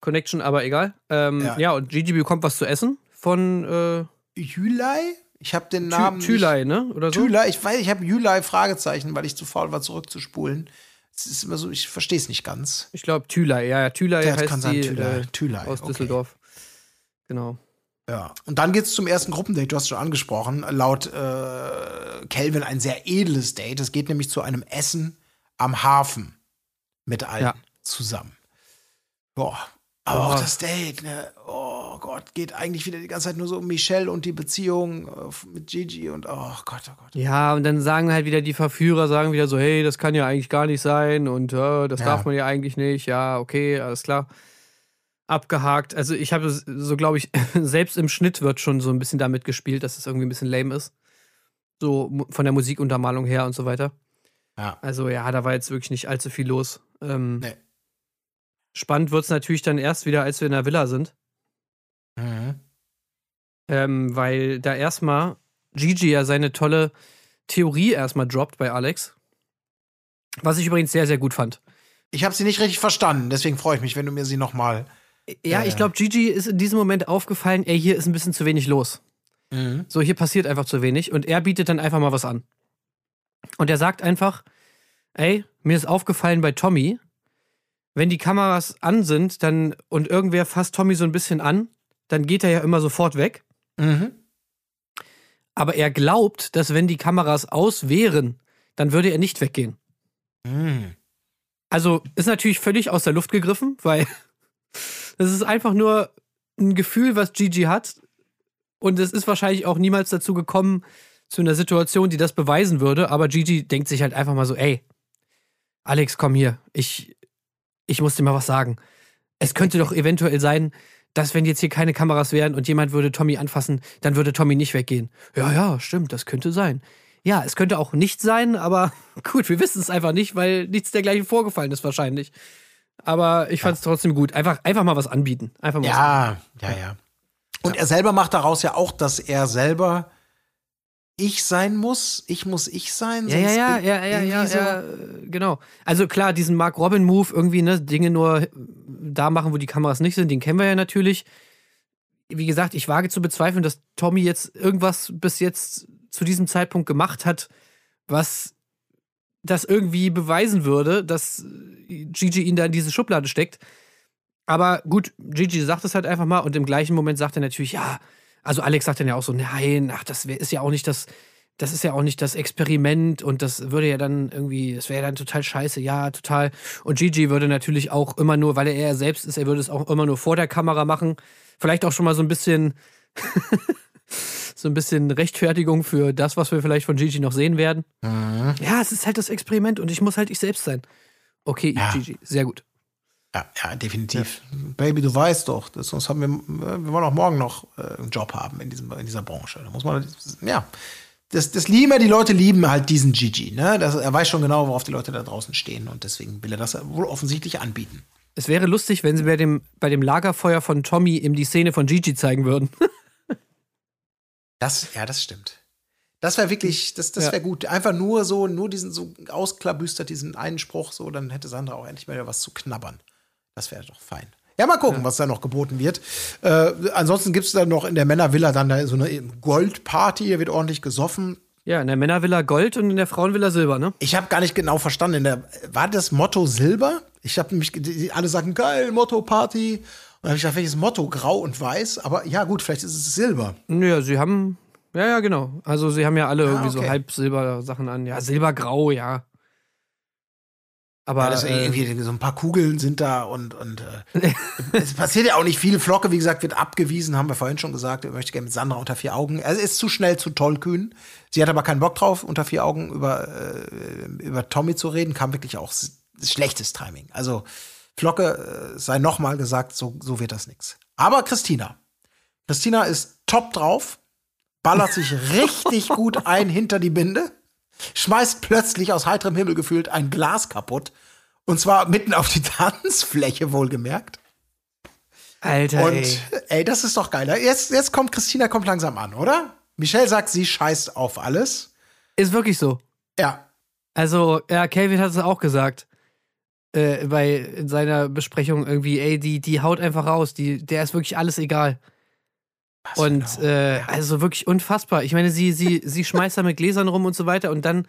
Connection, aber egal. Ähm, ja. Ja. und Gigi bekommt was zu essen von äh, Jülei? Ich habe den Namen. Thülei, ne? Oder so? Thülei, ich weiß, ich habe Jülei Fragezeichen, weil ich zu faul war, zurückzuspulen. Es ist immer so, ich verstehe es nicht ganz. Ich glaube Thülei, ja, ja, Thülei Ja, heißt kann sein, die Thülei. Äh, Thülei, aus okay. Düsseldorf. Genau. Ja. Und dann geht's zum ersten Gruppendate, du hast es schon angesprochen. Laut äh, Kelvin ein sehr edles Date. Es geht nämlich zu einem Essen am Hafen mit allen Ja. zusammen. Boah. Aber auch das Date, ne? Oh Gott, geht eigentlich wieder die ganze Zeit nur so um Michelle und die Beziehung äh, mit Gigi und oh Gott, oh Gott. Ja, und dann sagen halt wieder die Verführer, sagen wieder so, hey, das kann ja eigentlich gar nicht sein und äh, das Ja. darf man ja eigentlich nicht. Ja, okay, alles klar. Abgehakt. Also ich habe so, glaube ich, selbst im Schnitt wird schon so ein bisschen damit gespielt, dass es irgendwie ein bisschen lame ist. So von der Musikuntermalung her und so weiter. Ja. Also ja, da war jetzt wirklich nicht allzu viel los. Ähm, Nee. Spannend wird es natürlich dann erst wieder, als wir in der Villa sind. Mhm. Ähm, weil da erstmal Gigi ja seine tolle Theorie erstmal droppt bei Alex. Was ich übrigens sehr, sehr gut fand. Ich habe sie nicht richtig verstanden, deswegen freue ich mich, wenn du mir sie noch mal. Ja, Äh. ich glaube, Gigi ist in diesem Moment aufgefallen, ey, hier ist ein bisschen zu wenig los. So, hier passiert einfach zu wenig und er bietet dann einfach mal was an. Und er sagt einfach, ey, mir ist aufgefallen bei Tommy, wenn die Kameras an sind dann und irgendwer fasst Tommy so ein bisschen an, dann geht er ja immer sofort weg. Mhm. Aber er glaubt, dass wenn die Kameras aus wären, dann würde er nicht weggehen. Mhm. Also ist natürlich völlig aus der Luft gegriffen, weil das ist einfach nur ein Gefühl, was Gigi hat. Und es ist wahrscheinlich auch niemals dazu gekommen, zu einer Situation, die das beweisen würde. Aber Gigi denkt sich halt einfach mal so, ey, Alex, komm hier, ich, ich muss dir mal was sagen. Es könnte doch eventuell sein, dass wenn jetzt hier keine Kameras wären und jemand würde Tommy anfassen, dann würde Tommy nicht weggehen. Ja, ja, stimmt, das könnte sein. Ja, es könnte auch nicht sein, aber gut, wir wissen es einfach nicht, weil nichts dergleichen vorgefallen ist wahrscheinlich. Aber ich fand es trotzdem gut. Einfach, einfach mal was anbieten. Einfach mal was anbieten. Ja, ja, ja. Und er selber macht daraus ja auch, dass er selber ich sein muss. Ich muss ich sein. Ja, ja, ja, ja, ja, so. ja, äh, genau. Also klar, diesen Mark Robin Move irgendwie, ne, Dinge nur da machen, wo die Kameras nicht sind, den kennen wir ja natürlich. Wie gesagt, ich wage zu bezweifeln, dass Tommy jetzt irgendwas bis jetzt zu diesem Zeitpunkt gemacht hat, was das irgendwie beweisen würde, dass Gigi ihn da in diese Schublade steckt. Aber gut, Gigi sagt es halt einfach mal und im gleichen Moment sagt er natürlich, ja, also Alex sagt dann ja auch so, nein, ach, das ist ja auch nicht das, das ist ja auch nicht das Experiment und das würde ja dann irgendwie, das wäre ja dann total scheiße, ja, total. Und Gigi würde natürlich auch immer nur, weil er er selbst ist, er würde es auch immer nur vor der Kamera machen. Vielleicht auch schon mal so ein bisschen, so ein bisschen Rechtfertigung für das, was wir vielleicht von Gigi noch sehen werden. Mhm. Ja, es ist halt das Experiment und ich muss halt ich selbst sein. Okay, Ja. Gigi, sehr gut. Ja, ja, definitiv. Baby, du weißt doch, das, sonst haben wir, wir wollen auch morgen noch äh, einen Job haben in, diesem, in dieser Branche. Da muss man, ja. Das, das lieben ja, die Leute lieben halt diesen Gigi. Ne? Das, er weiß schon genau, worauf die Leute da draußen stehen und deswegen will er das wohl offensichtlich anbieten. Es wäre lustig, wenn sie bei dem, bei dem Lagerfeuer von Tommy ihm die Szene von Gigi zeigen würden. Das, ja, das stimmt. Das wäre wirklich, das, das Ja. wäre gut. Einfach nur so, nur diesen so ausklabüstert, diesen einen Spruch, so, dann hätte Sandra auch endlich mal wieder was zu knabbern. Das wäre doch fein. Ja, mal gucken, was da noch geboten wird. Äh, ansonsten gibt es da noch in der Männervilla dann da so eine Goldparty, hier wird ordentlich gesoffen. ja, in der Männervilla Gold und in der Frauenvilla Silber, ne? Ich habe gar nicht genau verstanden. In der, war das Motto Silber? Ich habe nämlich, alle sagen, geil, Motto Party. Und dann habe ich gedacht, welches Motto? Grau und weiß. Aber ja, gut, vielleicht ist es Silber. Ja, sie haben. Ja, ja, genau. Also sie haben ja alle irgendwie so okay. halb Silber-Sachen an. Ja, Silbergrau, ja. Aber Ja, das äh, irgendwie so ein paar Kugeln sind da und, und äh, es passiert ja auch nicht viel. Flocke, wie gesagt, wird abgewiesen, haben wir vorhin schon gesagt. Er möchte gerne mit Sandra unter vier Augen. Er ist zu schnell, zu tollkühn. Sie hat aber keinen Bock drauf, unter vier Augen über, äh, über Tommy zu reden. Kam wirklich auch schlechtes Timing. Also Flocke, äh, sei noch mal gesagt, so, so wird das nix. Aber Christina. Christina ist top drauf, ballert sich richtig gut ein hinter die Binde schmeißt plötzlich aus heiterem Himmel gefühlt ein Glas kaputt. Und zwar mitten auf die Tanzfläche, wohlgemerkt. Alter, Und ey. ey. das ist doch geil. Jetzt, jetzt kommt Christina kommt langsam an, oder? Michelle sagt, sie scheißt auf alles. Ist wirklich so. Ja. Also, ja, Calvin hat es auch gesagt. Äh, bei in seiner Besprechung irgendwie, ey, die, die haut einfach raus. Die, der ist wirklich alles egal. Was Und genau? äh, Ja. also wirklich unfassbar. Ich meine, sie, sie, sie schmeißt da mit Gläsern rum und so weiter und dann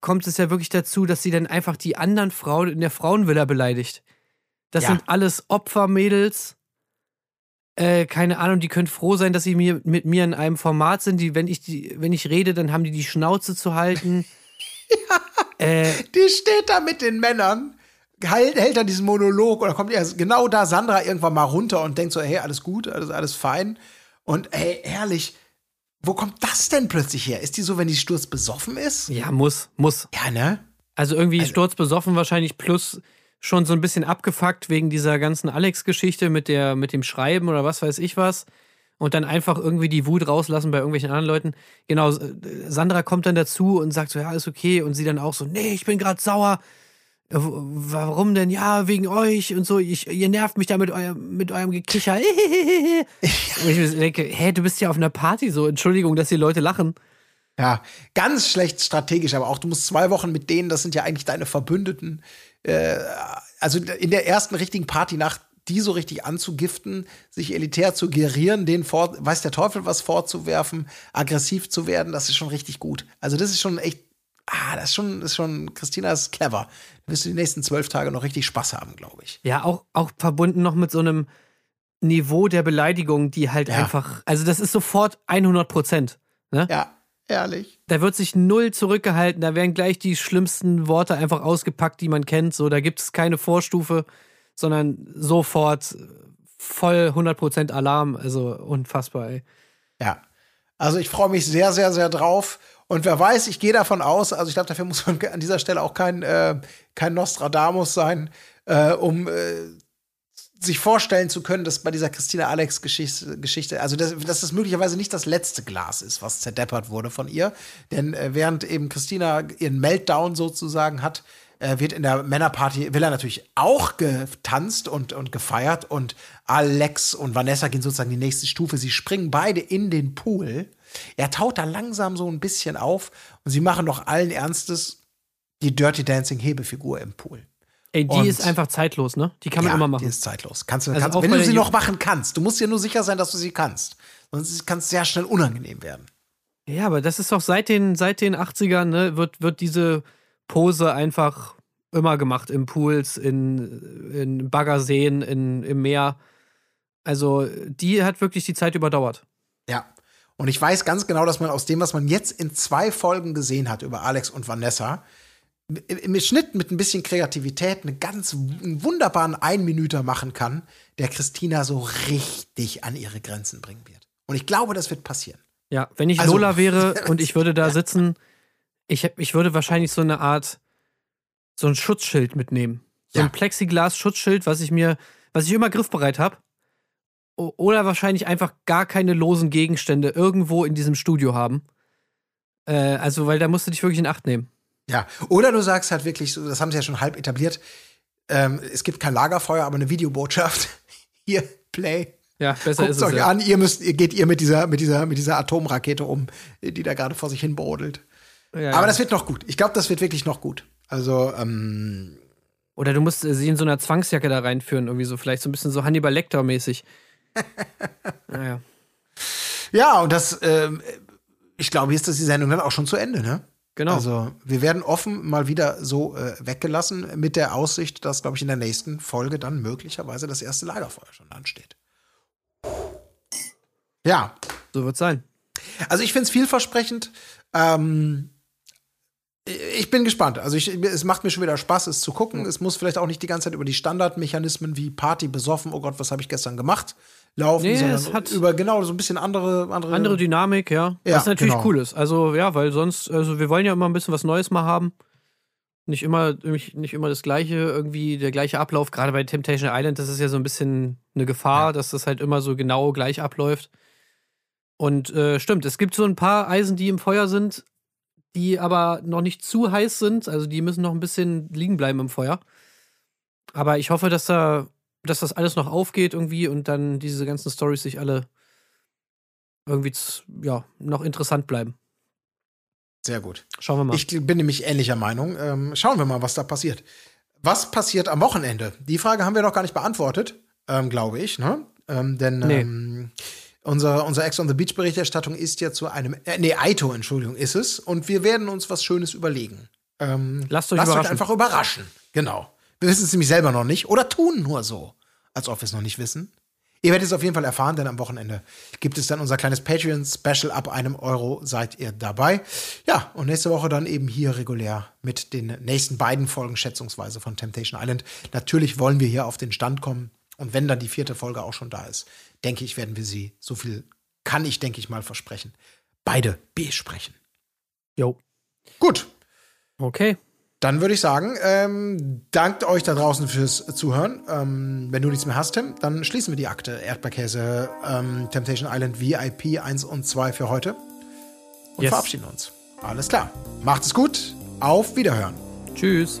kommt es ja wirklich dazu, dass sie dann einfach die anderen Frauen in der Frauenvilla beleidigt. Das Ja. sind alles Opfermädels. Äh, keine Ahnung, die können froh sein, dass sie mir, mit mir in einem Format sind. Die, wenn ich die, wenn ich rede, dann haben die die Schnauze zu halten. äh, Die steht da mit den Männern, hält, hält da diesen Monolog dann kommt ja genau da Sandra irgendwann mal runter und denkt so, hey, alles gut, alles, alles fein. Und ey, ehrlich, wo kommt das denn plötzlich her? Ist die so, wenn die Sturz besoffen ist? ja, muss, muss. Ja, ne? Also irgendwie sturzbesoffen wahrscheinlich plus schon so ein bisschen abgefuckt wegen dieser ganzen Alex-Geschichte mit, der- mit dem Schreiben oder was weiß ich was. Und dann einfach irgendwie die Wut rauslassen bei irgendwelchen anderen Leuten. Genau, Sandra kommt dann dazu und sagt so, ja, ist okay. Und sie dann auch so, nee, ich bin gerade sauer. Warum denn? Ja, wegen euch und so. Ich, ihr nervt mich da mit, eurem- mit eurem Gekicher. und ich denke, hä, du bist ja auf einer Party so. Entschuldigung, dass die Leute lachen. Ja, ganz schlecht strategisch, aber auch du musst zwei Wochen mit denen, das sind ja eigentlich deine Verbündeten. Äh, also in der ersten richtigen Partynacht, die so richtig anzugiften, sich elitär zu gerieren, denen vor, weiß der Teufel was vorzuwerfen, aggressiv zu werden, das ist schon richtig gut. Also das ist schon echt, ah, das ist schon, das ist schon, Christina ist clever. Da wirst du die nächsten zwölf Tage noch richtig Spaß haben, glaube ich. Ja, auch, auch verbunden noch mit so einem Niveau der Beleidigung, die halt Ja. einfach, also das ist sofort 100 Prozent. Ne? Ja, ehrlich. Da wird sich null zurückgehalten, da werden gleich die schlimmsten Worte einfach ausgepackt, die man kennt. So, da gibt es keine Vorstufe, sondern sofort voll 100 Prozent Alarm. Also unfassbar, ey. Ja. Also ich freue mich sehr, sehr, sehr drauf. Und wer weiß, ich gehe davon aus, also ich glaube, dafür muss man an dieser Stelle auch kein, äh, kein Nostradamus sein, äh, um äh, sich vorstellen zu können, dass bei dieser Christina Alex Geschichte, Geschichte also dass, dass das möglicherweise nicht das letzte Glas ist, was zerdeppert wurde von ihr. Denn äh, während eben Christina ihren Meltdown sozusagen hat, äh, wird in der Männerparty, will er natürlich auch getanzt und, und gefeiert und Alex und Vanessa gehen sozusagen die nächste Stufe. Sie springen beide in den Pool. Er taut da langsam so ein bisschen auf und sie machen noch allen Ernstes die Dirty Dancing Hebefigur im Pool. Ey, die Und- ist einfach zeitlos, ne? Die kann man immer Die machen. ist zeitlos. Kannst du, Also kannst, wenn du sie noch machen kannst. Du musst dir nur sicher sein, dass du sie kannst. Sonst kann es sehr schnell unangenehm werden. Ja, aber das ist doch seit den, seit den 80ern, ne, wird, wird diese Pose einfach immer gemacht in Pools, in, in Baggerseen, in, im Meer. Also, die hat wirklich die Zeit überdauert. Ja. Und ich weiß ganz genau, dass man aus dem, was man jetzt in zwei Folgen gesehen hat über Alex und Vanessa, im im Schnitt mit ein bisschen Kreativität eine ganz einen wunderbaren Einminüter machen kann, der Christina so richtig an ihre Grenzen bringen wird. Und ich glaube, das wird passieren. Ja, wenn ich Also- Lola wäre und ich würde da sitzen, ich, ich würde wahrscheinlich so eine Art, so ein Schutzschild mitnehmen. So Ja. ein Plexiglas-Schutzschild, was ich mir, was ich immer griffbereit habe. Oder wahrscheinlich einfach gar keine losen Gegenstände irgendwo in diesem Studio haben. Äh, also, weil da musst du dich wirklich in Acht nehmen. Ja, oder du sagst halt wirklich, so, das haben sie ja schon halb etabliert, ähm, es gibt kein Lagerfeuer, aber eine Videobotschaft. Hier, Play. Ja, besser Guckt ist es euch Ja. an, ihr müsst, ihr geht ihr mit dieser, mit dieser, mit dieser Atomrakete um, die da gerade vor sich hin brodelt. Ja, Aber ja. das wird noch gut. Ich glaube, das wird wirklich noch gut. Also, ähm, Oder du musst sie in so einer Zwangsjacke da reinführen, irgendwie so, vielleicht so ein bisschen so Hannibal Lecter-mäßig. naja. ja, und das, ähm, ich glaube, jetzt ist die Sendung dann auch schon zu Ende, ne? Genau. Also, wir werden offen mal wieder so äh, weggelassen mit der Aussicht, dass, glaube ich, in der nächsten Folge dann möglicherweise das erste Lagerfeuer schon ansteht. Ja, So wird's sein. Also ich finde es vielversprechend. Ähm, ich bin gespannt. Also ich, es macht mir schon wieder Spaß, es zu gucken. Es muss vielleicht auch nicht die ganze Zeit über die Standardmechanismen wie Party besoffen, oh Gott, was habe ich gestern gemacht, laufen, Nee, sondern es hat- über genau so ein bisschen andere andere, Andere Dynamik, ja. Ja, was natürlich genau. cool ist. Also, ja, weil sonst, also wir wollen ja immer ein bisschen was Neues mal haben. Nicht immer, nicht immer das gleiche, irgendwie der gleiche Ablauf. Gerade bei Temptation Island, das ist ja so ein bisschen eine Gefahr, dass das halt immer so genau gleich abläuft. Und äh, stimmt, es gibt so ein paar Eisen, die im Feuer sind, die aber noch nicht zu heiß sind. Also die müssen noch ein bisschen liegen bleiben im Feuer. Aber ich hoffe, dass da, dass das alles noch aufgeht irgendwie und dann diese ganzen Stories sich alle irgendwie ja, noch interessant bleiben. Sehr gut. Schauen wir mal. Ich bin nämlich ähnlicher Meinung. Ähm, schauen wir mal, was da passiert. Was passiert am Wochenende? Die Frage haben wir noch gar nicht beantwortet, ähm, glaube ich. Ne? Ähm, denn Nee. Unser, unsere Ex on the Beach Berichterstattung ist ja zu einem, äh, nee, Aito, Entschuldigung, ist es. Und wir werden uns was Schönes überlegen. Ähm, Lasst euch lasst euch einfach überraschen. Genau. Wir wissen es nämlich selber noch nicht oder tun nur so, als ob wir es noch nicht wissen. Ihr werdet es auf jeden Fall erfahren, denn am Wochenende gibt es dann unser kleines Patreon-Special. Ab einem Euro seid ihr dabei. Ja, und nächste Woche dann eben hier regulär mit den nächsten beiden Folgen schätzungsweise von Temptation Island. Natürlich wollen wir hier auf den Stand kommen. Und wenn dann die vierte Folge auch schon da ist, denke ich, werden wir sie, so viel kann ich, denke ich mal, versprechen, beide besprechen. Jo. Gut, Okay. dann würde ich sagen, ähm, dankt euch da draußen fürs Zuhören. Ähm, wenn du nichts mehr hast, Tim, dann schließen wir die Akte Erdbeerkäse ähm, Temptation Island VIP 1 und 2 für heute und Yes. verabschieden uns. Alles klar. Macht es gut. Auf Wiederhören. Tschüss.